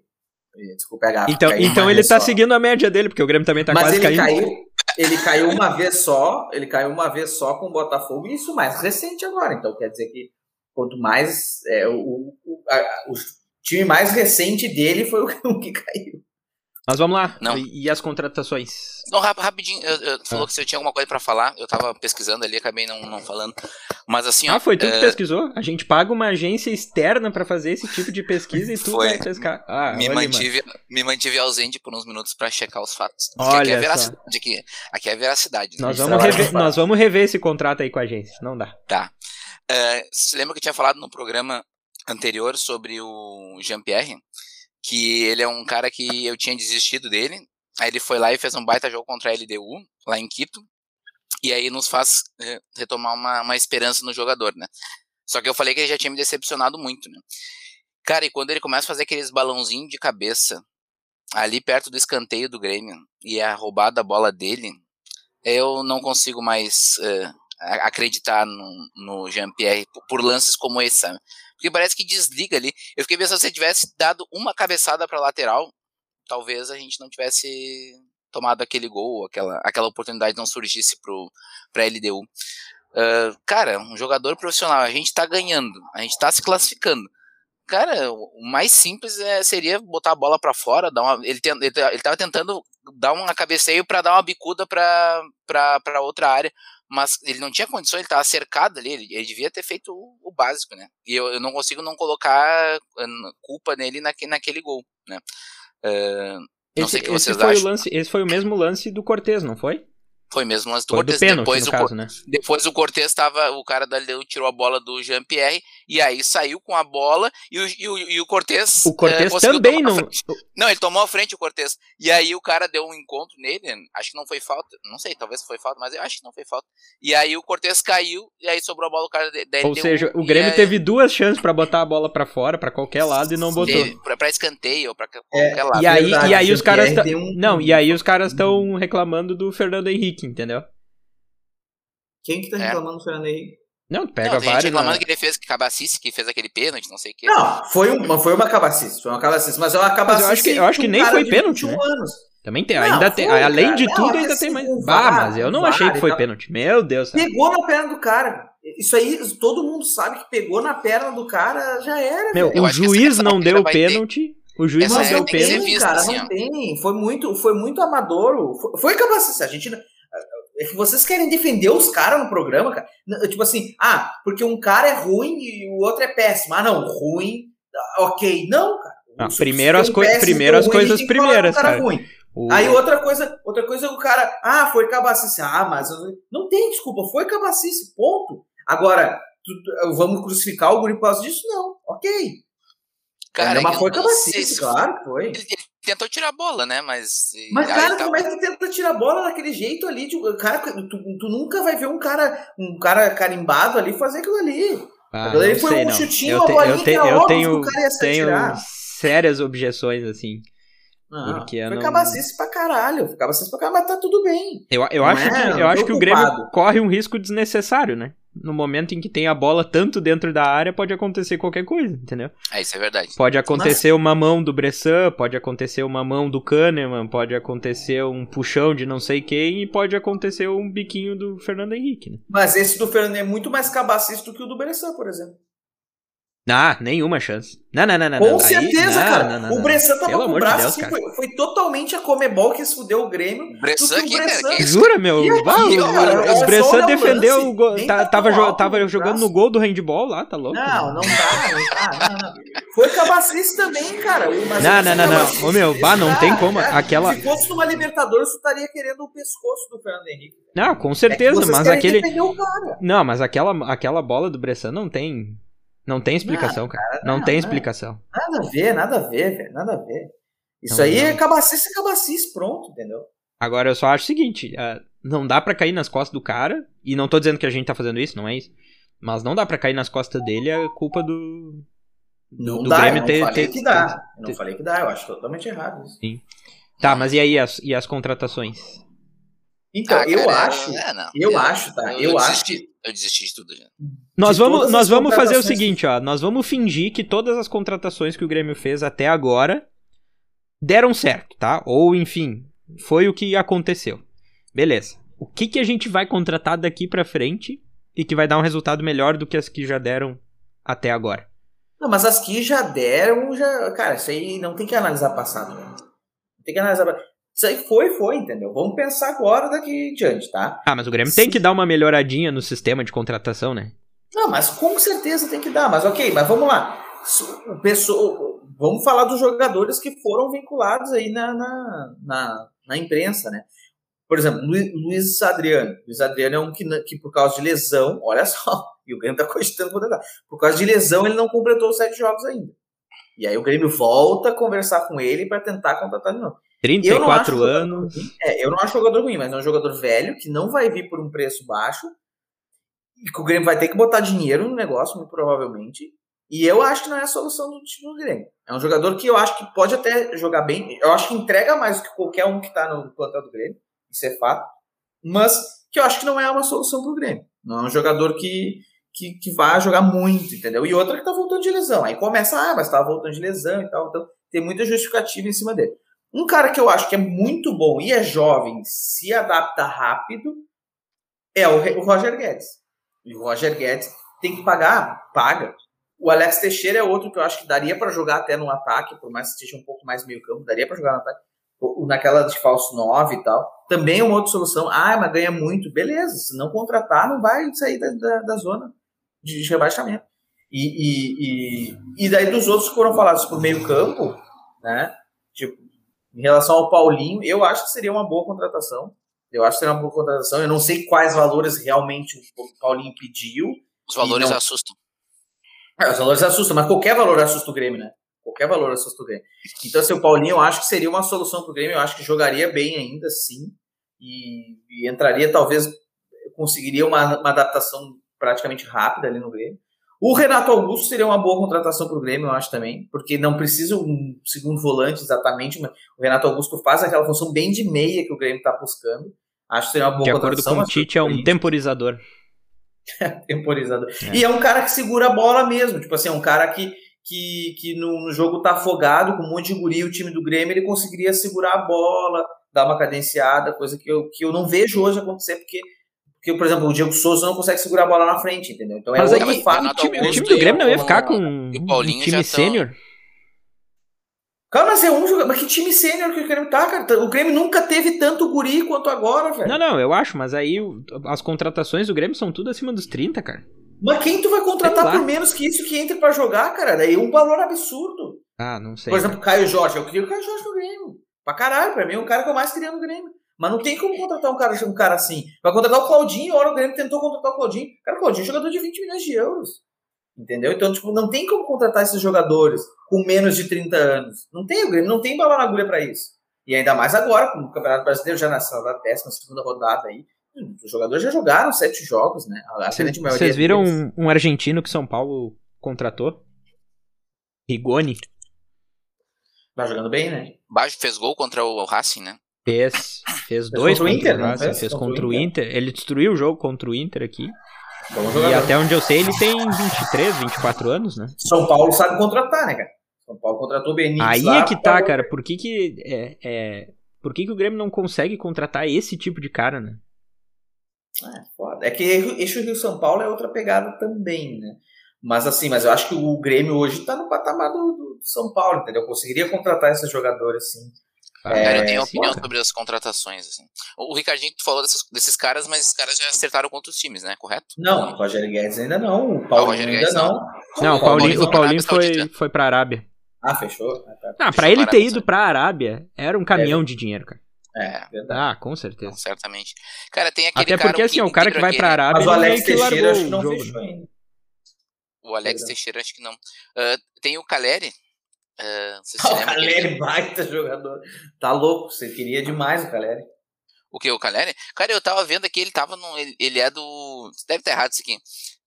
Desculpa a gafa. Então, caiu então ele vez tá só. seguindo a média dele, porque o Grêmio também tá Mas quase ele caindo. caiu, ele caiu uma vez só, ele caiu uma vez só com o Botafogo, e isso mais recente agora. Então quer dizer que quanto mais. É, o, o, a- o time mais recente dele foi o que caiu. Mas vamos lá. Não. E, e as contratações? Não, rap- rapidinho, eu, eu- tu Ah. falou que você tinha alguma coisa pra falar, eu tava pesquisando ali, acabei não, não falando. Mas assim, ó. Ah, foi tu que é, pesquisou? A gente paga uma agência externa pra fazer esse tipo de pesquisa e tu Foi. vai pescar. Ah, me, mano. mantive, me mantive ausente por uns minutos pra checar os fatos. Porque Olha aqui é veracidade. Aqui, aqui é veracidade. né? Nós vamos, é rever, nós vamos rever esse contrato aí com a agência. Não dá. Tá. É, você lembra que eu tinha falado no programa anterior sobre o Jean-Pierre? Que ele é um cara que eu tinha desistido dele. Aí ele foi lá e fez um baita jogo contra a LDU, lá em Quito. E aí nos faz é, retomar uma, uma esperança no jogador, né? Só que eu falei que ele já tinha me decepcionado muito, né? Cara, e quando ele começa a fazer aqueles balãozinhos de cabeça ali perto do escanteio do Grêmio e é roubada a bola dele, eu não consigo mais a- acreditar no, no Jean-Pierre por- por lances como esse, sabe? Porque parece que desliga ali. Eu fiquei pensando se ele tivesse dado uma cabeçada pra lateral, talvez a gente não tivesse tomado aquele gol, aquela, aquela oportunidade não surgisse pro, pra LDU. Ah, cara, um jogador profissional, a gente tá ganhando, a gente tá se classificando. Cara, o mais simples é, seria botar a bola pra fora, dar uma, ele, ten, ele, ele tava tentando dar um cabeceio pra dar uma bicuda pra outra área, mas ele não tinha condições, ele tava cercado ali, ele, ele devia ter feito o, o básico, né? E eu, eu não consigo não colocar hum, culpa nele naque, naquele gol, né? Ah, Não sei o que esse vocês foi o acham. lance, esse foi o mesmo lance do Cortez, não foi? foi mesmo o lance do Cortez. Depois o, caso, né? Depois o Cortez tava. O cara da LDU tirou a bola do Jean-Pierre e aí saiu com a bola e o, e o, e o Cortez. O Cortez conseguiu também não... Não, ele tomou a frente o Cortez. E aí o cara deu um encontro nele. Acho que não foi falta. Não sei, talvez foi falta, mas eu acho que não foi falta. E aí o Cortez caiu e aí sobrou a bola do cara da da Ou seja, o e Grêmio aí teve duas chances pra botar a bola pra fora, pra qualquer lado, e não botou. pra, pra escanteio, pra É, qualquer lado. E aí, Verdade, e aí o os caras. Tá- um- Não, e aí os caras estão reclamando do Fernando Henrique, entendeu? Quem que tá É. reclamando do Fernando Henrique? Não, pega não, tem gente vários. reclamando né? que ele fez que cabacice, que fez aquele pênalti, não sei o quê. Não, foi uma, foi uma cabacice, foi uma cabacice, mas é uma cabacice. acho que- eu acho que nem foi de pênalti, 21 anos. Também tem, Não, ainda tem. foi, Além cara. de Não, tudo, é ainda que tem assim, mais. Bah, VAR, mas eu não achei que foi tal. pênalti. Meu Deus. Pegou na perna do cara. Isso aí, todo mundo sabe que pegou na perna do cara, já era. Meu, Eu o que juiz não deu pênalti. O juiz Essa não Mas deu tem que tem, pênalti. cara, assim, não tem. Foi muito, foi muito amador. Foi, foi cabacice. A gente. É que vocês querem defender os caras no programa, cara. Tipo assim, ah, porque um cara é ruim e o outro é péssimo. Ah, não, ruim. Ok. Não, cara. Se- primeiro as coi- péssimo primeiro as ruim, coisas primeiras, cara cara. ruim. O- Aí outra coisa, outra coisa o cara, ah, foi cabacice. Ah, mas não tem desculpa, foi cabacice, ponto. Agora, tu- vamos crucificar o guri por causa disso? Não, ok. Cara, mas eu foi não se- claro que foi. Ele tentou tirar a bola, né? Mas. Mas, cara, tá- como é que tenta tirar a bola daquele jeito ali? Tipo, cara, tu, tu nunca vai ver um cara, um cara carimbado ali fazer aquilo ali. Ah, Aquilo ali foi sei, um não. chutinho, Eu, uma bolinha eu, te- eu tenho, que o cara ia se tenho sérias objeções, assim. Não, porque eu foi não- cabacice pra caralho. Foi cabacice pra caralho, mas tá tudo bem. Eu, eu Não acho, é, que, eu acho que o Grêmio corre um risco desnecessário, né? No momento em que tem a bola tanto dentro da área, pode acontecer qualquer coisa, entendeu? É, isso é verdade. Pode acontecer uma mão do Bressan, pode acontecer uma mão do Kahneman, pode acontecer um puxão de não sei quem e pode acontecer um biquinho do Fernando Henrique, né? Mas esse do Fernando é muito mais cabacice do que o do Bressan, por exemplo. Ah, nenhuma chance. Não, não, não, não. Com não. Aí- certeza, não, cara. não, não, o. Bressan tava Pelo com o de braço Deus, assim, foi, foi totalmente a Comebol que se fudeu o Grêmio. Bressan que aqui, o cara. Bressan. que isso? Jura, meu? E aqui, Ah, o- cara, o, é só Bressan o defendeu lance, o gol. tá- tá tava, jo- tava jogando braço. no gol do handball lá, tá louco? Não, não não, não. Foi cabacice também, cara. Mas Não, não, não, não. Ô, meu, bah, não cara, tem como. cara, Aquela- Se fosse numa Libertadores, tu estaria querendo o pescoço do Fernando Henrique. Não, com É que certeza, mas aquele. o. Não, mas aquela, aquela bola do Bressan não tem. Não tem explicação, cara. Não, não, tem não. explicação. Nada a ver, nada a ver, velho. Nada a ver. Isso Não, aí não. é cabacice é cabacice, pronto, entendeu? Agora eu só acho o seguinte: não dá pra cair nas costas do cara. E não tô dizendo que a gente tá fazendo isso, não é isso. Mas não dá pra cair nas costas dele a culpa do. do, Não do dá, Grêmio eu não ter. falei ter- que dá. Eu ter- não falei que dá, eu acho totalmente errado isso. Tá, mas e aí as, e as contratações? Então, Ah, eu cara, acho, é, não. eu acho, tá? Eu acho desisti, Eu desisti de tudo já. Nós De vamos, nós vamos fazer o seguinte, ó. Nós vamos fingir que todas as contratações que o Grêmio fez até agora deram certo, tá? Ou enfim, foi o que aconteceu. Beleza. O que, que a gente vai contratar daqui para frente e que vai dar um resultado melhor do que as que já deram até agora? Não, mas as que já deram, já. Cara, isso aí não tem que analisar passado, né? Tem que analisar. Isso aí foi, foi, entendeu? Vamos pensar agora daqui em diante, tá? Ah, mas o Grêmio Sim. tem que dar uma melhoradinha no sistema de contratação, né? Não, mas com certeza tem que dar. Mas ok, mas vamos lá. O pessoa, vamos falar dos jogadores que foram vinculados aí na, na, na, na imprensa, né? Por exemplo, Luiz Adriano. Luiz Adriano é um que, que por causa de lesão, olha só, e o Grêmio está cogitando contratar. Por causa de lesão, ele não completou os sete jogos ainda. E aí o Grêmio volta a conversar com ele para tentar contratar de novo. 34 anos. é, eu não acho jogador ruim, mas é um jogador velho que não vai vir por um preço baixo e que o Grêmio vai ter que botar dinheiro no negócio, muito provavelmente. E eu acho que não é a solução do time do Grêmio. É um jogador que eu acho que pode até jogar bem. Eu acho que entrega mais do que qualquer um que está no plantel do Grêmio. Isso é fato. Mas que eu acho que não é uma solução para o Grêmio. Não é um jogador que, que, que vai jogar muito, entendeu? E outra que tá voltando de lesão. Aí começa, ah, mas tava voltando de lesão e tal. Então tem muita justificativa em cima dele. Um cara que eu acho que é muito bom e é jovem, se adapta rápido, é o, Roger Guedes. E o Roger Guedes tem que pagar, paga. O Alex Teixeira é outro que eu acho que daria para jogar até no ataque, por mais que esteja um pouco mais meio campo, daria para jogar no ataque. Naquela de falso 9 e tal. Também é uma outra solução. Ah, mas ganha muito. Beleza, se não contratar, não vai sair da, da, da zona de rebaixamento. E, e, e, e, daí dos outros que foram falados por meio campo, né? Tipo, em relação ao Paulinho, eu acho que seria uma boa contratação. Eu acho que seria uma boa contratação. Eu não sei quais valores realmente o Paulinho pediu. Os valores não... assustam. É, os valores assustam, mas qualquer valor assusta o Grêmio, né? Qualquer valor assusta o Grêmio. Então, assim, o Paulinho eu acho que seria uma solução para o Grêmio. Eu acho que jogaria bem ainda, sim. E, e entraria, talvez, conseguiria uma, uma adaptação praticamente rápida ali no Grêmio. O Renato Augusto seria uma boa contratação para o Grêmio, eu acho também, porque não precisa um segundo volante exatamente, mas o Renato Augusto faz aquela função bem de meia que o Grêmio está buscando. Acho que seria uma boa de contratação. De acordo com o Tite, é um temporizador. temporizador. É. E é um cara que segura a bola mesmo, tipo assim, é um cara que, que, que no, no jogo tá afogado, com um monte de guri, o time do Grêmio, ele conseguiria segurar a bola, dar uma cadenciada, coisa que eu, que eu não vejo hoje acontecer, porque porque, por exemplo, o Diego Souza não consegue segurar a bola na frente, entendeu? Então é Mas outro aí, fato. O time, o time do Grêmio não ia ficar com um time sênior? Cara, mas é um jogador. Mas que time sênior que o Grêmio tá, cara? O Grêmio nunca teve tanto guri quanto agora, velho. Não, não, eu acho, mas aí as contratações do Grêmio são tudo acima dos 30, cara. Mas quem tu vai contratar por menos que isso que entre pra jogar, cara? Daí é um valor absurdo. Ah, não sei. Por exemplo, Caio Jorge. Eu queria o Caio Jorge no Grêmio. Pra caralho, pra mim é o cara que eu mais queria no Grêmio. Mas não tem como contratar um cara, um cara assim. Vai contratar o Claudinho, a hora o Grêmio tentou contratar o Claudinho. Cara, o Claudinho é jogador de 20 milhões de euros. Entendeu? Então, tipo, não tem como contratar esses jogadores com menos de 30 anos. Não tem, o Grêmio não tem bala na agulha pra isso. E ainda mais agora, com o Campeonato Brasileiro já nessa na décima segunda rodada aí. Os jogadores já jogaram sete jogos, né? Vocês viram um, um, argentino que São Paulo contratou? Rigoni. Tá jogando bem, né? Baixo fez gol contra o Racing, né? Fez, fez dois contra o Inter, o fez, fez contra o Inter. Inter. Ele destruiu o jogo contra o Inter aqui. E até onde eu sei, ele tem 23, 24 anos, né? São Paulo sabe contratar, né, cara? São Paulo contratou o Benítez Aí lá, é que tá, cara. Por que que, é, é, por que que o Grêmio não consegue contratar esse tipo de cara, né? É, foda. É que eixo Rio São Paulo é outra pegada também, né? Mas assim, mas eu acho que o Grêmio hoje tá no patamar do, do São Paulo, entendeu? Eu conseguiria contratar esses jogadores, assim. É, eu tenho opinião sobre as contratações. Assim. O Ricardinho falou desses, desses caras, mas esses caras já acertaram contra os times, né? Correto? Não, o Roger Guedes ainda não. O Paulinho ainda Guedes, não. Não, o Paulinho, o Paulinho foi, foi pra Arábia. Ah, fechou? Ah, pra ele ter ido pra Arábia, era um caminhão é. de dinheiro, cara. É, verdade. Ah, com certeza. Não, certamente. Cara, tem aquele Até porque, cara, assim, o cara que vai pra Arábia. Mas o Alex Teixeira acho que não fechou ainda. O Alex Teixeira acho que não. Uh, tem o Caleri, Uh, o Caleri, baita jogador. Tá louco, você queria demais o Caleri. O que, o Caleri? Cara, eu tava vendo aqui, ele tava no. Ele, ele é do. Deve estar errado isso aqui.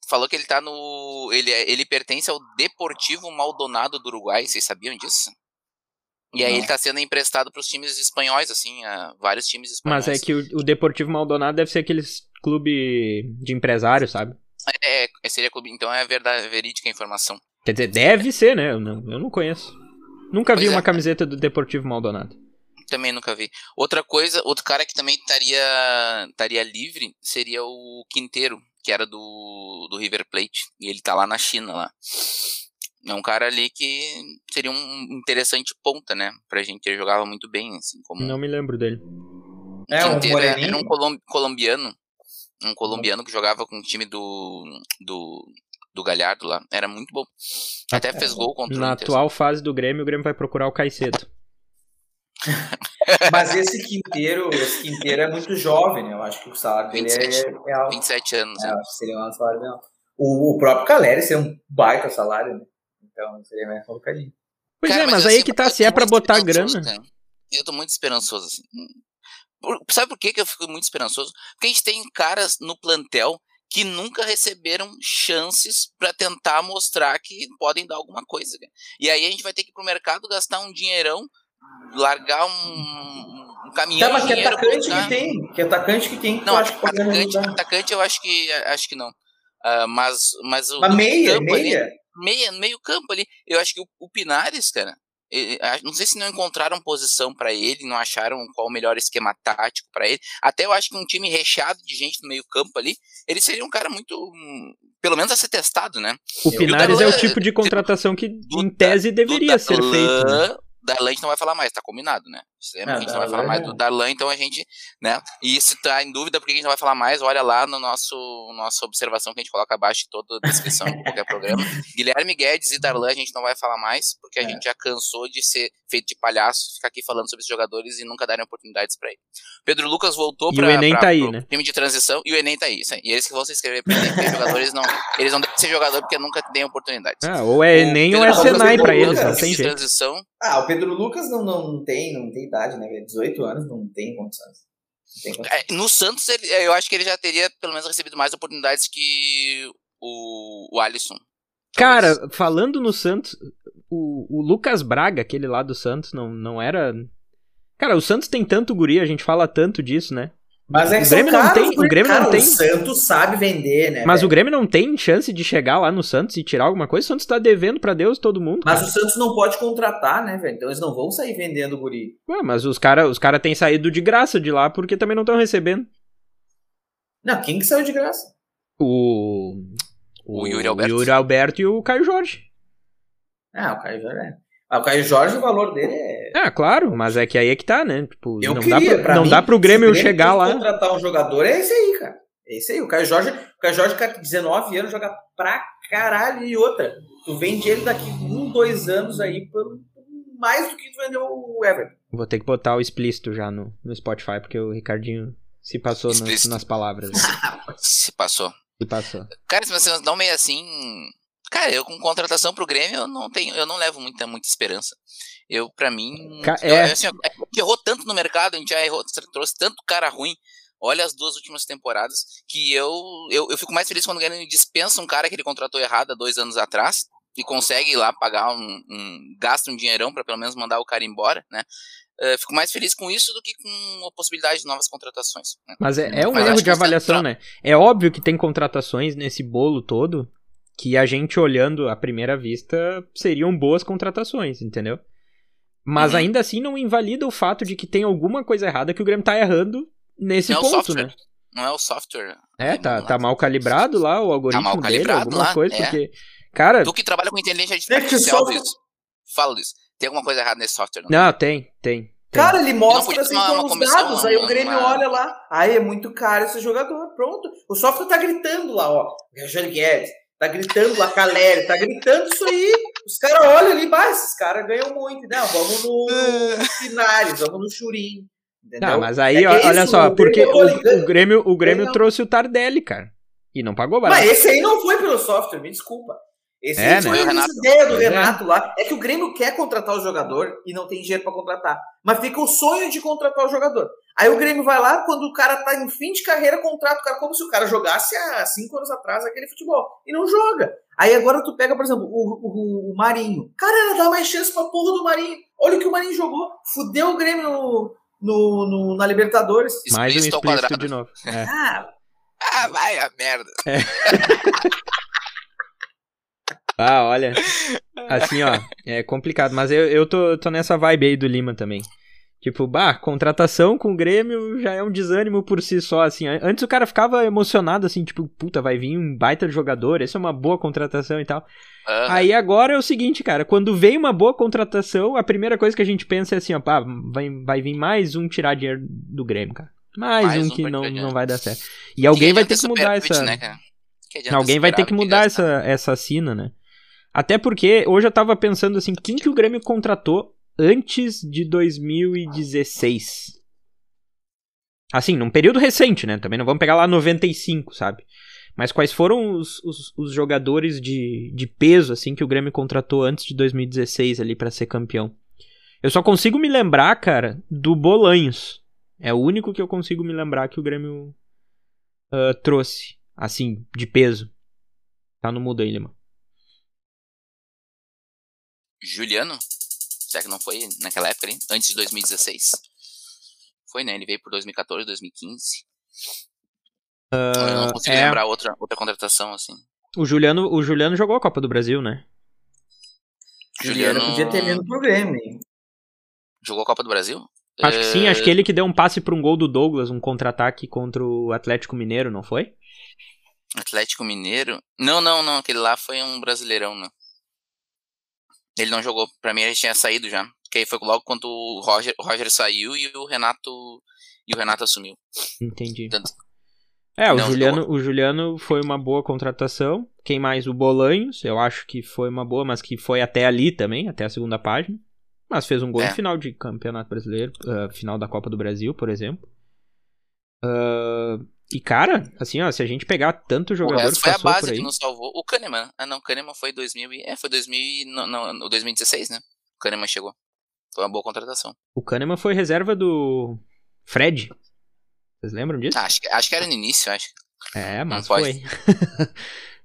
Falou que ele tá no. Ele, é, ele pertence ao Deportivo Maldonado do Uruguai, vocês sabiam disso? E Não. aí ele tá sendo emprestado para os times espanhóis, assim, a vários times espanhóis. Mas é que o, o Deportivo Maldonado deve ser aqueles clube de empresários, sabe? É, é seria clube. Então é verdade, verídica a informação. Quer dizer, deve ser, né? Eu não, eu não conheço. Nunca vi Pois é. uma camiseta do Deportivo Maldonado. Também nunca vi. Outra coisa, outro cara que também estaria estaria livre seria o Quinteiro, que era do, do River Plate. E ele tá lá na China lá. É um cara ali que seria um interessante ponta, né? Pra gente. Ele jogava muito bem, assim, como Não me lembro dele. É, um era, era um colom- colombiano. Um colombiano que jogava com o time do, do, do Galhardo lá. Era muito bom. Até fez gol contra Na o Inter. atual fase do Grêmio, o Grêmio vai procurar o Caicedo. Mas esse Quinteiro, esse Quinteiro é muito jovem, né? Eu acho que o salário dele é, 27. é alto. 27 anos. É, né? que seria um salário bem alto. O, o próprio Caleri seria um baita salário, né? Então seria mais colocadinho. Pois Cara, é, mas, eu aí assim, que tá, se é pra botar grana. cara. Eu tô muito esperançoso, assim. Por- sabe por que, que eu fico muito esperançoso? Porque a gente tem caras no plantel que nunca receberam chances pra tentar mostrar que podem dar alguma coisa. E aí a gente vai ter que ir pro mercado gastar um dinheirão, largar um, um caminhão Tá, mas que atacante que tem? Que atacante que tem que Não, tu acha que atacante, atacante eu acho que acho que não. Ah, mas, mas o Mas meia, campo ali- meia. meia, meio campo ali. Eu acho que o, o Pinares, cara, não sei se não encontraram posição pra ele, não acharam qual o melhor esquema tático pra ele. Até eu acho que um time recheado de gente no meio campo ali, ele seria um cara muito, hum, pelo menos a ser testado, né? O Pinares é o tipo de contratação que, do em tese, deveria Do ser feito. né? Darlan- Darlan a gente não vai falar mais, tá combinado, né? Lembra Ah, que a gente não vai falar mais é- do Darlan, então a gente, né? E se tá em dúvida por que a gente não vai falar mais, olha lá no nosso nossa observação que a gente coloca abaixo de toda a descrição de qualquer programa. Guilherme Guedes e Darlan a gente não vai falar mais, porque a É. gente já cansou de ser feito de palhaço, ficar aqui falando sobre esses jogadores e nunca darem oportunidades pra ele. Pedro Lucas voltou E pra, o Enem pra- tá aí, pro né? time de transição e o Enem tá aí. isso aí. E eles que vão se inscrever pra Enem, porque jogadores não, eles não devem ser jogador porque nunca têm oportunidades. Ah, ou é O Enem ou é Senai pra eles, não tem jeito. transição, Ah, o Pedro Lucas não, não tem, não tem idade, né? velho? 18 anos não tem condições. Não tem condições. É, no Santos, ele- eu acho que ele já teria pelo menos recebido mais oportunidades que o, o Alisson. Cara, falando no Santos, o, o Lucas Braga, aquele lá do Santos, não, não era. Cara, o Santos tem tanto guri, a gente fala tanto disso, né? Mas é que o Grêmio não caros, tem- o Grêmio não cara, tem. O Santos sabe vender, né? Mas o? Grêmio não tem chance de chegar lá no Santos e tirar alguma coisa. O Santos tá devendo pra Deus todo mundo. Mas cara. o Santos não pode contratar, né, velho? Então eles não vão sair vendendo o guri. Ué, mas os caras os cara têm saído de graça de lá porque também não estão recebendo. Não, quem que saiu de graça? O. O Yuri Alberto. Yuri Alberto e o Caio Jorge. Ah, o Caio Jorge é. Ah, o Caio Jorge, o valor dele é. Ah, claro, mas é que aí é que tá, né? Tipo, Eu não queria, dá, pra, pra não mim, dá pro se Grêmio, o Grêmio chegar lá. contratar um jogador, é esse aí, cara. É esse aí. O Caio Jorge, o Caio Jorge, cara, 19 anos, joga pra caralho. E outra, tu vende ele daqui um, dois anos aí por mais do que tu vendeu o Everton. Vou ter que botar o explícito já no, no Spotify, porque o Ricardinho se passou nas, nas palavras. Se passou. Se passou. Cara, se vocês dão meio assim. Cara, eu com contratação pro Grêmio, eu não tenho, eu não levo muita, muita esperança. Eu, pra mim. Eu- é. assim, a gente errou tanto no mercado, a gente já errou, trouxe tanto cara ruim. Olha as duas últimas temporadas, que eu, eu, eu fico mais feliz quando o Grêmio dispensa um cara que ele contratou errado há dois anos atrás e consegue ir lá pagar um, um gasta um dinheirão pra pelo menos mandar o cara embora, né? Eh, fico mais feliz com isso do que com a possibilidade de novas contratações. né? Mas é, é um Mas erro de os avaliação, né? É óbvio que tem contratações nesse bolo todo que a gente olhando à primeira vista seriam boas contratações, entendeu? Mas Uhum. ainda assim não invalida o fato de que tem alguma coisa errada que o Grêmio tá errando nesse Não é ponto, software. né? Não é o software. É, tá, Não, tá mal calibrado lá o algoritmo mal dele, alguma lá, coisa, é. porque, cara, Tu que trabalha com inteligência É artificial, Luiz. Fala, Luiz. Tem alguma coisa errada nesse software? Não. não, tem, tem. tem. Cara, ele mostra assim uma com os dados, aí o Grêmio uma- olha lá, aí é muito caro esse jogador, pronto. O software tá gritando lá, ó, Rogério Guedes, tá gritando lá, Caleri, tá gritando isso aí. Os caras olham ali, bah, esses caras ganham muito, não, vamos no, no Pinares, vamos no Churim, entendeu? Não, mas aí, É é olha só, porque Grêmio o, o Grêmio, o Grêmio Não. trouxe o Tardelli, cara. E não pagou barato. Mas esse aí não foi pelo software, me desculpa. Esse É, foi né? a Renato. ideia do é. Renato lá. É que o Grêmio quer contratar o jogador e não tem dinheiro pra contratar. Mas fica o sonho de contratar o jogador. Aí o Grêmio vai lá, quando o cara tá em fim de carreira, contrata o cara como se o cara jogasse há cinco anos atrás aquele futebol. E não joga. Aí agora tu pega, por exemplo, o, o, o Marinho. Cara, dá mais chance pra porra do Marinho. Olha o que o Marinho jogou. Fudeu o Grêmio no, no, no- na Libertadores. Mais um Explícito de novo. É. Ah, Ah, vai a merda. Ah, olha. Assim, ó, é complicado. Mas eu, eu tô, tô nessa vibe aí do Lima também. Tipo, bah, contratação com o Grêmio já é um desânimo por si só, assim. Antes o cara ficava emocionado, assim, tipo, puta, vai vir um baita jogador, essa é uma boa contratação e tal. Uhum. Aí agora é o seguinte, cara, quando vem uma boa contratação, a primeira coisa que a gente pensa é assim, ó, pá, vai, vai vir mais um tirar dinheiro do Grêmio, cara. Mais, mais um, um que não, não vai dar certo. E alguém vai ter que mudar essa... Né, alguém vai ter que mudar essa, essa sina, né? Até porque hoje eu tava pensando assim, quem que o Grêmio contratou antes de 2016. Assim, num período recente, né? Também não vamos pegar lá 95, sabe? Mas quais foram os, os, os jogadores de, de peso, assim, que o Grêmio contratou antes de 2016 ali para ser campeão? Eu só consigo me lembrar, cara, do Bolanhos. É o único que eu consigo me lembrar que o Grêmio uh, trouxe, assim, de peso. Tá no mudo aí, Lima. Juliano? Será que não foi naquela época ali? Antes de 2016? Foi, né? Ele veio por 2014, 2015. Uh, eu não consigo é... lembrar outra, outra contratação, assim. O Juliano, o Juliano jogou a Copa do Brasil, né? Juliano, Juliano podia ter vindo pro Grêmio. Jogou a Copa do Brasil? Acho que sim, acho que ele que deu um passe para um gol do Douglas, um contra-ataque contra o Atlético Mineiro, não foi? Atlético Mineiro? Não, não, não, aquele lá foi um brasileirão, né? Ele não jogou. Pra mim, ele tinha saído já. Porque aí foi logo quando o Roger, o Roger saiu e o Renato e o Renato assumiu. Entendi. Tanto... É, o Juliano, o Juliano foi uma boa contratação. Quem mais? O Bolanhos, eu acho que foi uma boa, mas que foi até ali também, até a segunda página. Mas fez um gol é. no final de Campeonato Brasileiro, uh, final da Copa do Brasil, por exemplo. Uh, e, cara, assim, ó, se a gente pegar tanto jogador que foi a base que nos salvou. O Kahneman. Ah, não, o Kahneman foi 2000 e... É, foi 2000 não, não, 2016, né? O Kahneman chegou. Foi uma boa contratação. O Kahneman foi reserva do Fred. Vocês lembram disso? Ah, acho, que, acho que era no início, acho. É, mas não foi.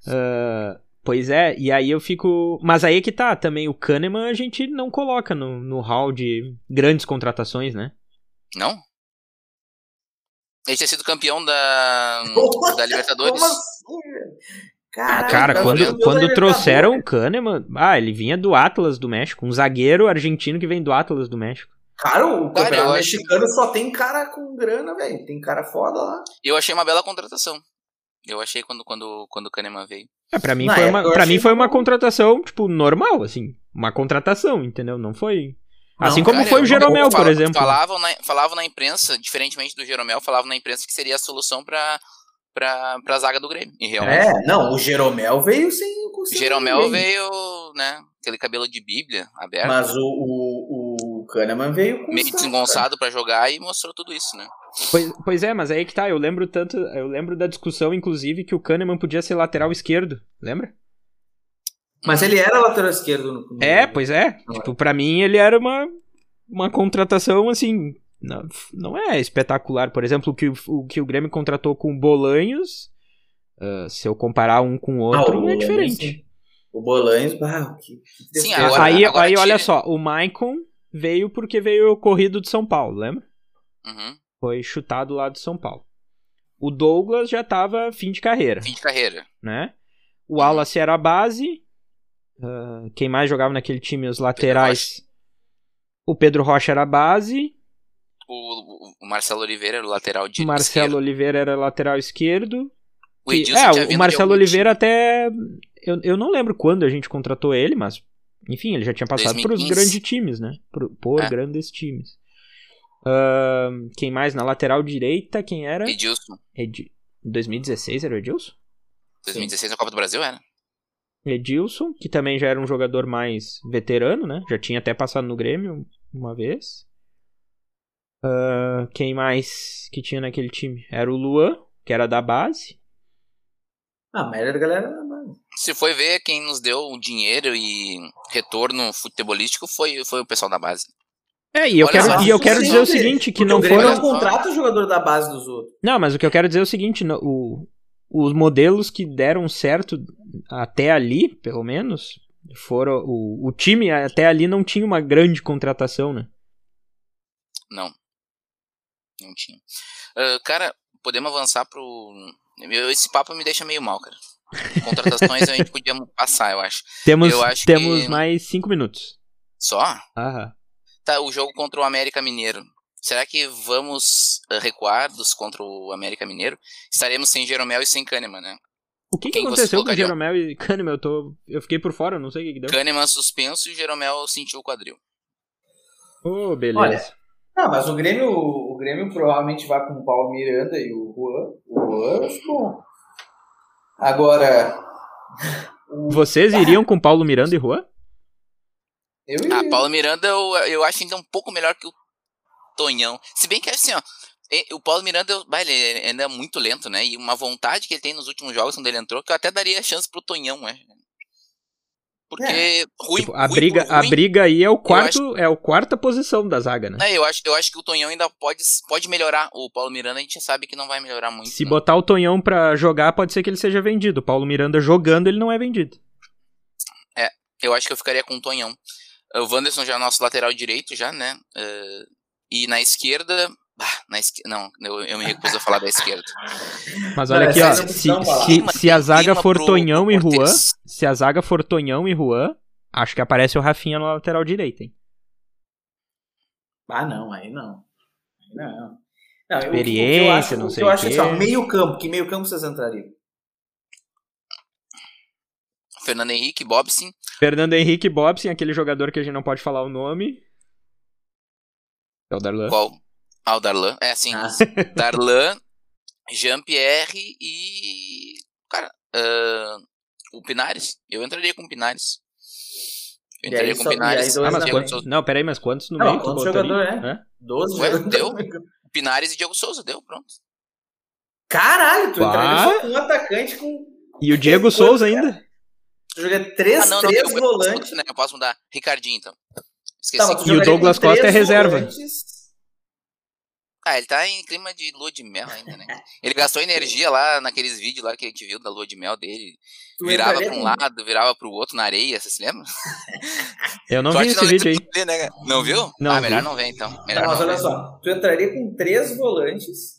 uh, pois é, e aí eu fico... Mas aí é que tá, também o Kahneman a gente não coloca no, no hall de grandes contratações, né? Não? Ele tinha sido campeão da, da Libertadores. Como assim, cara, quando, quando trouxeram o Kahneman, ah, ele vinha do Atlas do México, um zagueiro argentino que vem do Atlas do México. Cara, o cara, campeonato mexicano só tem cara com grana, velho. Tem cara foda lá. Eu achei uma bela contratação. Eu achei quando, quando, quando o Kahneman veio. É, pra mim, foi uma, pra mim foi uma contratação, tipo, normal, assim. Uma contratação, entendeu? Não foi Assim como cara, foi o Jeromel, por exemplo. Falavam na, falavam na imprensa, diferentemente do Jeromel, falavam na imprensa que seria a solução para pra, pra zaga do Grêmio. E realmente. É, não, o Jeromel veio sem. O Jeromel veio, né? Aquele cabelo de Bíblia aberto. Mas o, o, o Kahneman veio com. Meio desengonçado para jogar e mostrou tudo isso, né? Pois, pois é, mas aí que tá, eu lembro tanto. Eu lembro da discussão, inclusive, que o Kahneman podia ser lateral esquerdo, lembra? Mas ele era lateral esquerdo no começo. É, pois é. Tipo, pra mim ele era uma, uma contratação assim. Não, não é espetacular. Por exemplo, o que o, que o Grêmio contratou com Bolanhos, uh, se eu comparar um com o outro, ah, o é diferente. O Bolanhos, bah, que, que Sim, agora, aí, agora aí olha só, o Maicon veio porque veio o corrido de São Paulo, lembra? Uhum. Foi chutado lá de São Paulo. O Douglas já tava fim de carreira. Fim de carreira. Né? O uhum. Wallace era a base, Uh, quem mais jogava naquele time? Os laterais. O Pedro Rocha era a base. O, o Marcelo Oliveira era o lateral direito. O Marcelo esquerdo. Oliveira era lateral esquerdo. O é, o Marcelo Oliveira até. Eu, eu não lembro quando a gente contratou ele, mas. Enfim, ele já tinha passado por os grandes times, né? Por, por é. grandes times. Uh, quem mais? Na lateral direita, quem era? Edilson. Ed... 2016 era o Edilson? 2016 Sim. na Copa do Brasil era? Edilson, que também já era um jogador mais veterano, né? Já tinha até passado no Grêmio uma vez. Uh, quem mais que tinha naquele time? Era o Luan, que era da base. Ah, a maioria da galera era da base. Se foi ver quem nos deu o dinheiro e retorno futebolístico foi, foi o pessoal da base. É, e eu Olha quero, e eu quero dizer o seguinte, que não foram... Não contrata o jogador da base dos outros. Não, mas o que eu quero dizer é o seguinte, o, os modelos que deram certo até ali, pelo menos, foram o, o time até ali não tinha uma grande contratação, né? Não. Não tinha. Uh, cara, podemos avançar pro. Esse papo me deixa meio mal, cara. Contratações a gente podia passar, eu acho. Temos, Eu acho temos que- mais cinco minutos. Só? Aham. Tá, o jogo contra o América Mineiro. Será que vamos eh, recuar dos contra o América Mineiro? Estaremos sem Jeromel e sem Kahneman, né? O que, que aconteceu com? Jeromel e Kahneman? Eu, tô, eu fiquei por fora, não sei o que, que deu. Kahneman suspenso e o Jeromel sentiu o quadril. Ô, beleza. Olha, Ah, mas o Grêmio, o Grêmio provavelmente vai com o Paulo Miranda e o Juan. O Juan, bom. Agora, Vocês iriam com Paulo Miranda e Juan? eu Ah, iria. Paulo Miranda eu, eu acho ainda um pouco melhor que o Tonhão. Se bem que assim, ó. O Paulo Miranda, ele ainda é muito lento, né? E uma vontade que ele tem nos últimos jogos quando ele entrou, que eu até daria chance pro Tonhão, né? Porque ruim, Tipo, a ruim briga, por a ruim, briga aí é o quarto, é o quarta posição da zaga, né? É, eu acho, eu acho que o Tonhão ainda pode, pode melhorar. O Paulo Miranda a gente sabe que não vai melhorar muito. Se né? botar o Tonhão pra jogar, pode ser que ele seja vendido. O Paulo Miranda jogando, ele não é vendido. Eu acho que eu ficaria com o Tonhão. O Wanderson já é nosso lateral direito, já, né? Eh, e na esquerda. ah, na esque... Não, eu, eu me recuso a falar da esquerda. Mas olha aqui, ó. não Se, se, se a zaga for Tonhão e Juan, se a zaga for Tonhão e Juan, acho que aparece o Rafinha no lateral direito, hein? Ah, não, aí não. Aí não. não eu- Experiência, o que eu acho, não o que sei eu o acho assim, ó, meio campo, que meio campo vocês entrariam? Fernando Henrique, Bobson. Fernando Henrique Bobson, aquele jogador que a gente não pode falar o nome. É o Darlan. Qual? Ah, o Darlan. É, sim. Ah, Darlan, Jean-Pierre e. Cara, ah, o Pinares. Eu entraria com o Pinares. Eu entraria com o Pinares. Ah, mas quantos, não, peraí, mas quantos no Não, meio quantos botaria? jogadores? Hã? 12 Ué, deu? Pinares e Diego Souza, deu, pronto. Caralho, tu entraria só com um atacante com. E o Diego Souza cara? ainda? Tu joga três, Ah, não, não, três eu, eu posso volantes. né? Eu posso mudar. Ricardinho, então. Esqueci. Tá, tu E o Douglas Costa é reserva. volantes. Ah, ele tá em clima de lua de mel ainda, né? Ele gastou energia lá naqueles vídeos lá que a gente viu da lua de mel dele. Tu virava pra um lado, virava pro outro na areia, você se lembra? Eu não vi esse não vídeo aí. né? Não viu? Não ah, vi. melhor não ver então. Melhor Não, mas não olha ver. só, tu entraria com três volantes,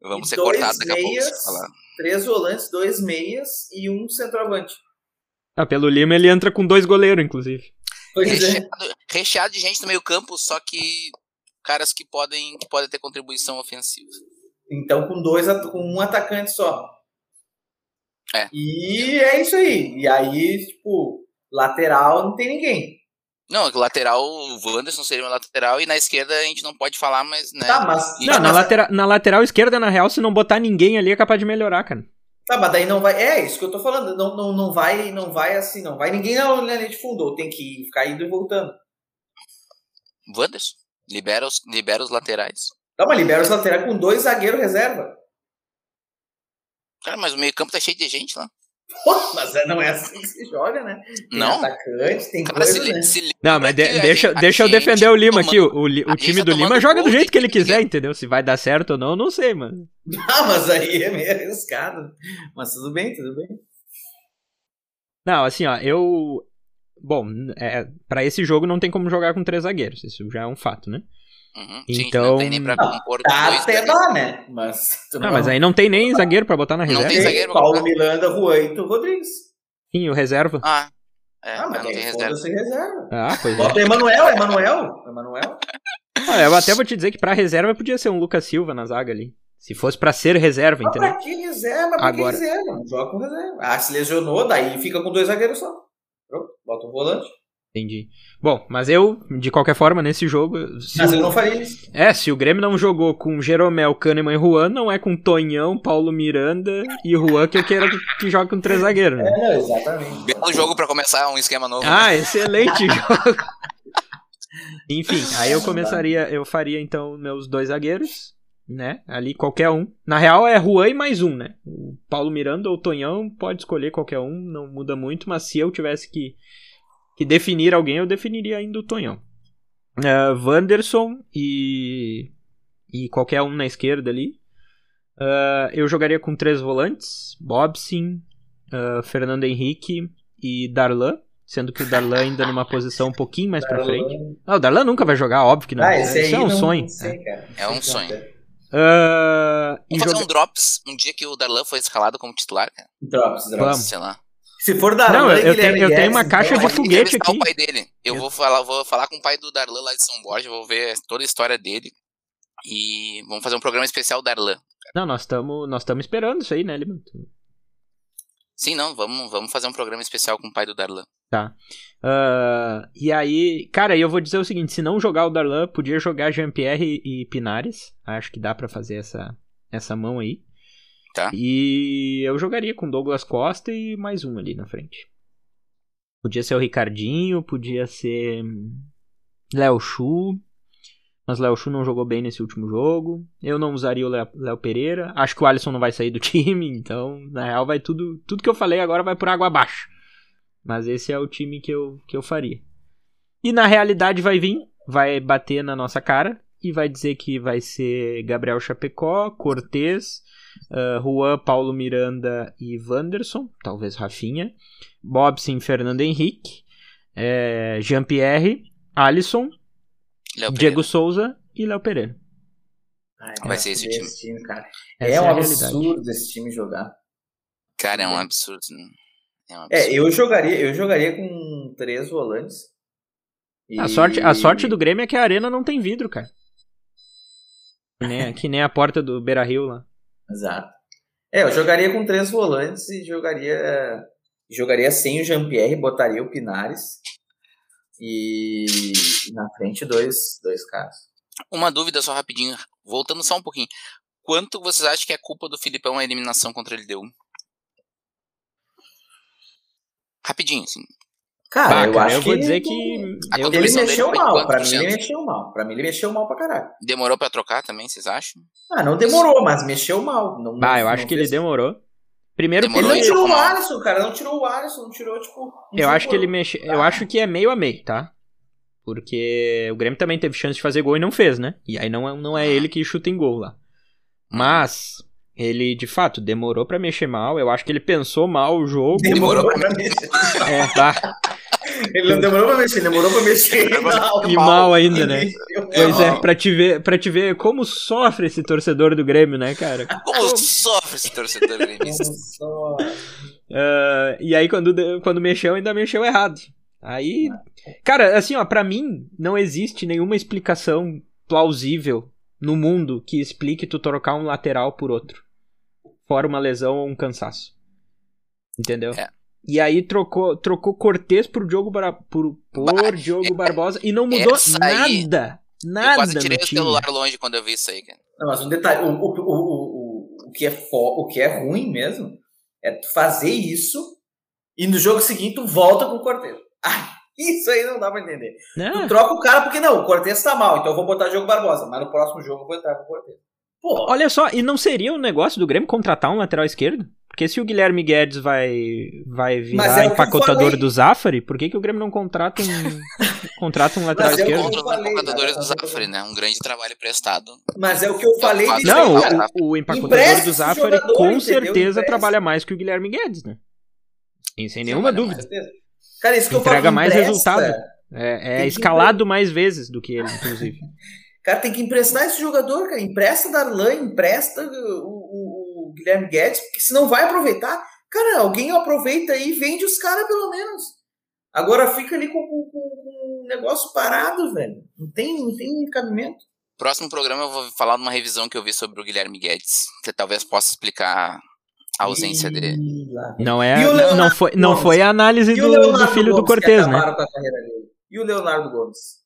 Vamos ser cortados daqui a pouco. falar. três volantes, dois meias e um centroavante. Ah, pelo Lima ele entra com dois goleiros, inclusive. É. Recheado, recheado de gente no meio campo, só que caras que podem, que podem ter contribuição ofensiva. Então com dois, com um atacante só. É. E é isso aí. E aí, tipo, lateral não tem ninguém. Não, o lateral, o Wanderson seria um lateral, e na esquerda a gente não pode falar, mas, né? Tá, mas. Não, na, mas, latera- na lateral esquerda, na real, se não botar ninguém ali, é capaz de melhorar, cara. Tá, mas daí não vai. É isso que eu tô falando. Não, não, não vai, não vai assim, não vai ninguém na linha de fundo. Tem que ficar indo e voltando. Wanderson, libera os, libera os laterais. Tá, mas libera os laterais com dois zagueiros reserva. Cara, mas o meio campo tá cheio de gente lá. Pô, mas é- não é assim que se joga, né? Tem Não? atacante, tem Cara, se, coisa, li- né? se li- Não, mas de- a deixa, deixa eu defender o Lima aqui. O, o time tá do Lima joga do jeito que ele quiser, entendeu? Se vai dar certo ou não, não sei, mano. Ah, mas aí é meio arriscado. Mas tudo bem, tudo bem. Não, assim, ó, eu. Bom, é, para esse jogo não tem como jogar com três zagueiros. Isso já é um fato, né? Uhum, sim, Então- não tem nem pra compor Tá dois até dá, né? Mas. Ah, mas aí não tem nem zagueiro pra botar na Não reserva. tem zagueiro, Paulo né? Miranda, Juan e Rodrigues. Sim, o reserva. Ah, é, Ah, mas não tem reserva. foda-se reserva. Ah, pois é. Bota o Emanuel, Emanuel. Emanuel. Ah, eu até vou te dizer que pra reserva podia ser um Lucas Silva na zaga ali. Se fosse pra ser reserva, Mas entendeu? pra que reserva? Pra Agora- que reserva? Não joga com reserva. Ah, se lesionou, daí fica com dois zagueiros só. Pronto, bota um volante. Entendi. Bom, mas eu, de qualquer forma, nesse jogo. Mas o- eu não faria isso. É, se o Grêmio não jogou com Jeromel, Kahneman e Juan, não é com Tonhão, Paulo Miranda e Juan que eu quero que jogue com três zagueiros, né? É, exatamente. Belo jogo pra começar um esquema novo. né? Ah, excelente jogo. Enfim, aí eu começaria, eu faria então meus dois zagueiros, né? Ali qualquer um. Na real é Juan e mais um, né? O Paulo Miranda ou Tonhão pode escolher qualquer um, não muda muito, mas se eu tivesse que, que definir alguém, eu definiria ainda o Tonhão. Uh, Wanderson e, e qualquer um na esquerda ali. Uh, eu jogaria com três volantes: Bobson, uh, Fernando Henrique e Darlan. Sendo que o Darlan ainda numa posição um pouquinho mais pra frente. Ah, o Darlan nunca vai jogar, óbvio que não. Ah, esse aí Isso é um não- sonho. sei, cara. Não É um sonho. Uh, Vamos fazer joga... um drops um dia que o Darlan foi escalado como titular, cara. Drops, drops. Vamos. Sei lá. Se for Darlan, Não, eu, tenho, eu tenho uma caixa de foguete aqui. o pai dele. Eu, eu vou falar, vou falar com o pai do Darlan lá de São Borja, vou ver toda a história dele. E vamos fazer um programa especial Darlan. Não, nós estamos nós esperando isso aí, né, Lima? Sim, não, vamos, vamos fazer um programa especial com o pai do Darlan. Tá. Uh, e aí, cara, eu vou dizer o seguinte: se não jogar o Darlan, podia jogar Jean-Pierre e, e Pinares. Acho que dá para fazer essa, essa mão aí. Tá. E eu jogaria com Douglas Costa e mais um ali na frente. Podia ser o Ricardinho, podia ser Léo Chu. Mas Léo Chu não jogou bem nesse último jogo. Eu não usaria o Léo Pereira. Acho que o Alisson não vai sair do time, então, na real, vai tudo. Tudo que eu falei agora vai por água abaixo. Mas esse é o time que eu, que eu faria. E na realidade vai vir, vai bater na nossa cara e vai dizer que vai ser Gabriel Chapecó, Cortez, uh, Juan, Paulo Miranda e Wanderson, talvez Rafinha, Bobson, Fernando Henrique, é, Jean-Pierre, Alisson, Diego Souza e Léo Pereira. Ai, vai ser esse time. time cara. é um é absurdo esse time jogar. Cara, é um absurdo. Né? É, um absurdo. é, eu jogaria, eu jogaria com três volantes. E... A, sorte, a sorte do Grêmio é que a arena não tem vidro, cara. Que nem, que nem a porta do Beira Rio lá. Exato. É, eu jogaria com três volantes e jogaria jogaria sem o Jean-Pierre, botaria o Pinares e na frente dois, dois caras. Uma dúvida só rapidinho, voltando só um pouquinho. Quanto vocês acham que é culpa do Filipão a eliminação contra ele deu? Rapidinho, assim. Cara, eu acho eu que vou dizer que eu, ele mexeu mal. Pra mim, ele mexeu mal. Pra mim, ele mexeu mal pra caralho. Demorou pra trocar também, vocês acham? Ah, não demorou, mas mexeu mal. Não, ah, eu acho que ele demorou. Primeiro Demorou ele não tirou o Alisson, cara. Não tirou o Alisson, não tirou, tipo. Eu acho que ele mexe. Eu acho que é meio a meio, tá? Porque o Grêmio também teve chance de fazer gol e não fez, né? E aí não é, não é ele que chuta em gol lá. Mas ele, de fato, demorou para mexer mal. Eu acho que ele pensou mal o jogo. Demorou pra mexer. É, tá. Ele não demorou pra mexer, demorou pra mexer. e mal ainda, né? Pois é, pra te, ver, pra te ver como sofre esse torcedor do Grêmio, né, cara? Como sofre esse torcedor do Grêmio? Uh, e aí, quando, quando mexeu, ainda mexeu errado. Aí, cara, assim, ó, pra mim, não existe nenhuma explicação plausível no mundo que explique tu trocar um lateral por outro. Fora uma lesão ou um cansaço. Entendeu? É. E aí trocou, trocou Cortez por Diogo, Bar por, por Diogo Barbosa e não mudou aí, nada. Nada. Eu quase tirei o celular longe quando eu vi isso aí, cara. Não, mas um detalhe, o, o, o, o, o, que é fo o que é ruim mesmo é tu fazer isso e no jogo seguinte tu volta com o Cortez. Isso aí não dá pra entender. Não. Tu troca o cara porque não, o Cortez tá mal, então eu vou botar o Diogo Barbosa, mas no próximo jogo eu vou entrar com o Cortez. Olha só, e não seria um negócio do Grêmio contratar um lateral esquerdo? Porque se o Guilherme Guedes vai, vai virar é empacotador do Zafari, por que, que o Grêmio não contrata um, contrata um lateral Mas esquerdo? É contra os empacotadores do Zafari, né? Um grande trabalho prestado. Mas é o que eu falei. De não, o, o empacotador do Zafari com certeza trabalha mais que o Guilherme Guedes, né? Sem nenhuma dúvida. Cara, isso que Entrega eu falo, mais resultado. É, é escalado mais vezes do que ele, inclusive. Cara, tem que emprestar esse jogador, cara. Empresta Darlan, empresta o, o, Guilherme Guedes, porque se não vai aproveitar, cara, alguém aproveita aí e vende os caras pelo menos. Agora fica ali com, com, com, um negócio parado, velho. Não tem, não tem cabimento. Próximo programa eu vou falar de uma revisão que eu vi sobre o Guilherme Guedes, que talvez possa explicar a ausência dele. Não é, não foi, não foi a análise do, do, filho Gomes, do Cortez, né? E o Leonardo Gomes.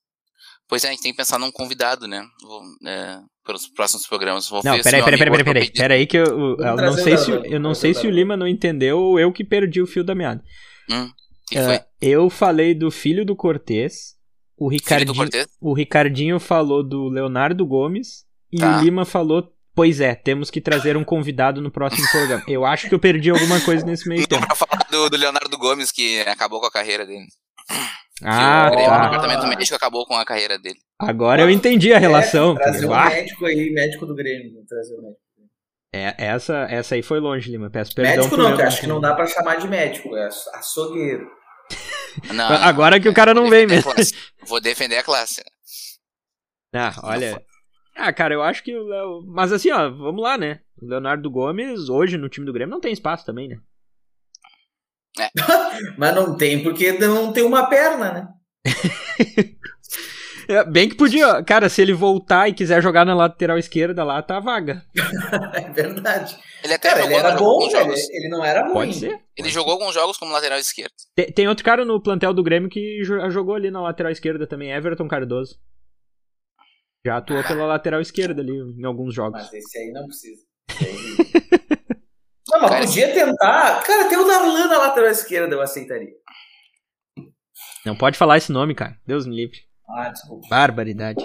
Pois é, a gente tem que pensar num convidado, né? Vou, é, pelos próximos programas. Vou não, peraí, peraí, peraí, peraí, peraí, que eu, eu não sei se, eu não sei se o Lima não entendeu ou eu que perdi o fio da meada. Hum, uh, eu falei do filho do Cortez, o Ricardinho, Cortez? o Ricardinho falou do Leonardo Gomes e tá. o Lima falou Pois é, temos que trazer um convidado no próximo programa. Eu acho que eu perdi alguma coisa nesse meio tempo. Pra falar do, do Leonardo Gomes, que acabou com a carreira dele. Ah, o, tá. O departamento médico acabou com a carreira dele. Agora eu entendi a relação. É, trazer um médico aí, médico do Grêmio. Trazer o médico. É, essa, essa aí foi longe, Lima. Peço perdão. Médico não, que acho que não dá pra chamar de médico, é açougueiro. Não, Agora que o cara não vem mesmo. Vou defender a classe. Ah, olha. Ah, cara, eu acho que o Léo. Mas assim, ó, vamos lá, né? O Leonardo Gomes, hoje no time do Grêmio, não tem espaço também, né? Mas não tem, porque não tem uma perna, né? É, bem que podia, cara, se ele voltar e quiser jogar na lateral esquerda lá, tá vaga. é verdade. Ele até Cara, ele jogou era bom, jogos. Ele não era ruim. Pode ser. Ele jogou alguns jogos como lateral esquerdo. Tem, tem outro cara no plantel do Grêmio que jo- jogou ali na lateral esquerda também, Everton Cardoso. Já atuou pela lateral esquerda ali em alguns jogos. Mas esse aí não precisa. Esse aí- não, mas Cara, podia tentar. Cara, tem o Darlan na lateral esquerda, eu aceitaria. Não pode falar esse nome, cara. Deus me livre. Ah, desculpa. Barbaridade.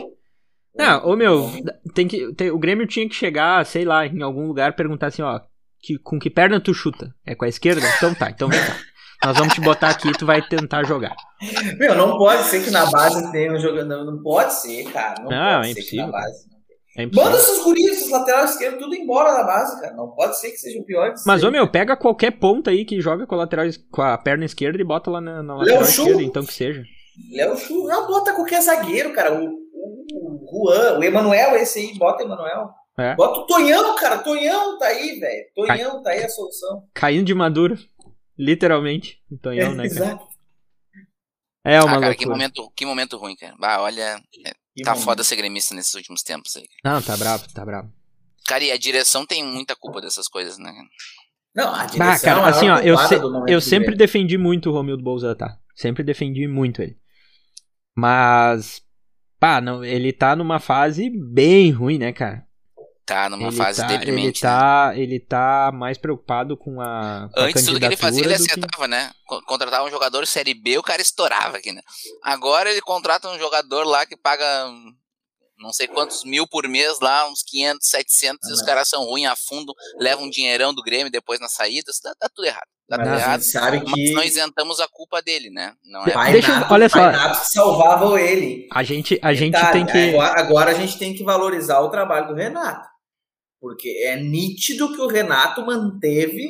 Não, ô meu, tem que, tem- o Grêmio tinha que chegar, sei lá, em algum lugar perguntar assim, ó, que, com que perna tu chuta? É com a esquerda? Então tá, então vem cá. Nós vamos te botar aqui e tu vai tentar jogar. Meu, não pode ser que na base tenha um jogador. Não, pode ser, cara. Não, Não, é impossível, É. Manda esses guris, esses laterais esquerdos, tudo embora da base, cara. Não pode ser que seja o pior. de Mas, ser. ô meu, pega qualquer ponta aí que joga com a, lateral, com a perna esquerda e bota lá na, na lateral Chu. esquerda, então que seja. Léo Chu, não, bota qualquer zagueiro, cara. O, o, o Juan, o Emanuel, esse aí, bota o Emanuel. É. Bota o Tonhão, cara. Tonhão tá aí, velho. Tonhão tá aí a solução. Caindo de maduro. Literalmente. O Tonhão, né, cara? Exato. É uma ah, cara, que momento, que momento ruim, cara. Bah, olha, é, Que tá momento. foda ser gremista nesses últimos tempos aí. Não, tá bravo, tá bravo. Cara, e a direção tem muita culpa dessas coisas, né? Não, a direção Bah, é a cara, maior assim, ó, eu, se- eu sempre defendi muito o Romildo Bolzan, tá? Sempre defendi muito ele. Mas, pá, não, ele tá numa fase bem ruim, né, cara? Tá numa ele fase tá, ele deprimente. né? tá, ele tá mais preocupado com a, com a Antes tudo que ele fazia, ele do que- acertava, né? Co- Contratava um jogador Série B, o cara estourava aqui, né? Agora ele contrata um jogador lá que paga não sei quantos mil por mês lá, uns 500, 700, e os Ah, caras são ruins a fundo, levam um dinheirão do Grêmio depois nas saídas, dá, dá tudo errado. Dá Mas tudo a errado. sabe Mas que não isentamos a culpa dele, né? Não é. Pai Deixa Nato, olha só. Pai Nato salvava ele. A gente, a gente Detalhe, tem que. Agora, agora a gente tem que valorizar o trabalho do Renato. Porque é nítido que o Renato manteve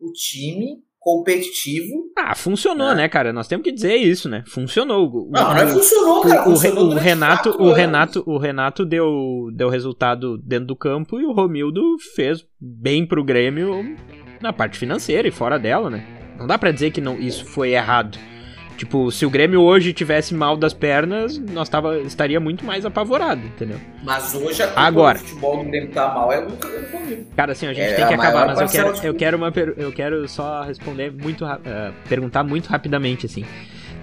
o time competitivo. Ah, funcionou, É. né, cara? Nós temos que dizer isso, né? Funcionou. O- Não, não é funcionou, cara. o, funcionou o Renato, o anos. Renato, o Renato deu, deu resultado dentro do campo e o Romildo fez bem pro Grêmio na parte financeira e fora dela, né? Não dá pra dizer que não, isso foi errado. Tipo, se o Grêmio hoje tivesse mal das pernas, nós tava, estaria muito mais apavorado, entendeu? Mas hoje a Agora. do futebol do Grêmio tá mal é comigo. Cara, assim, a gente É, tem que acabar, mas eu quero, de eu quero uma eu quero só responder muito eh, perguntar muito rapidamente assim.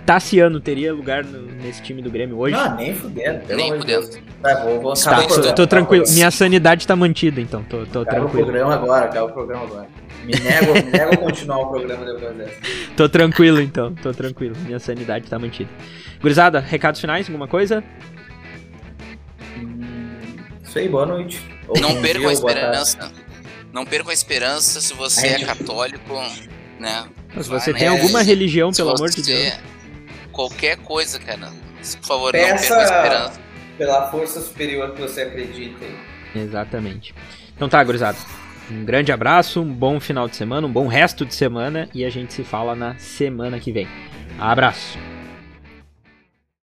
Tassiano teria lugar no- nesse time do Grêmio hoje? Não, nem fudendo. pelo Nem fudendo. Tá, vou, vou Tá, o tô, programa, tô o tranquilo. Minha sanidade tá mantida, então. Tô, tô Acaba o tranquilo. programa agora, acaba o programa agora. Me nego, me nego a continuar o programa depois dessa. Tô tranquilo, então. Tô tranquilo. Minha sanidade tá mantida. Gurizada, recados finais? Alguma coisa? Hum, Isso aí, boa noite. Ou Não percam a esperança. Não percam a esperança se você Ai, é católico, né? Se Vai, você né? tem alguma religião, Se pelo amor de Deus. Qualquer coisa, cara. Por favor, não Peça- percam a esperança. Pela força superior que você acredita. Exatamente. Então tá, gurizada. Um grande abraço, um bom final de semana, um bom resto de semana e a gente se fala na semana que vem. Abraço.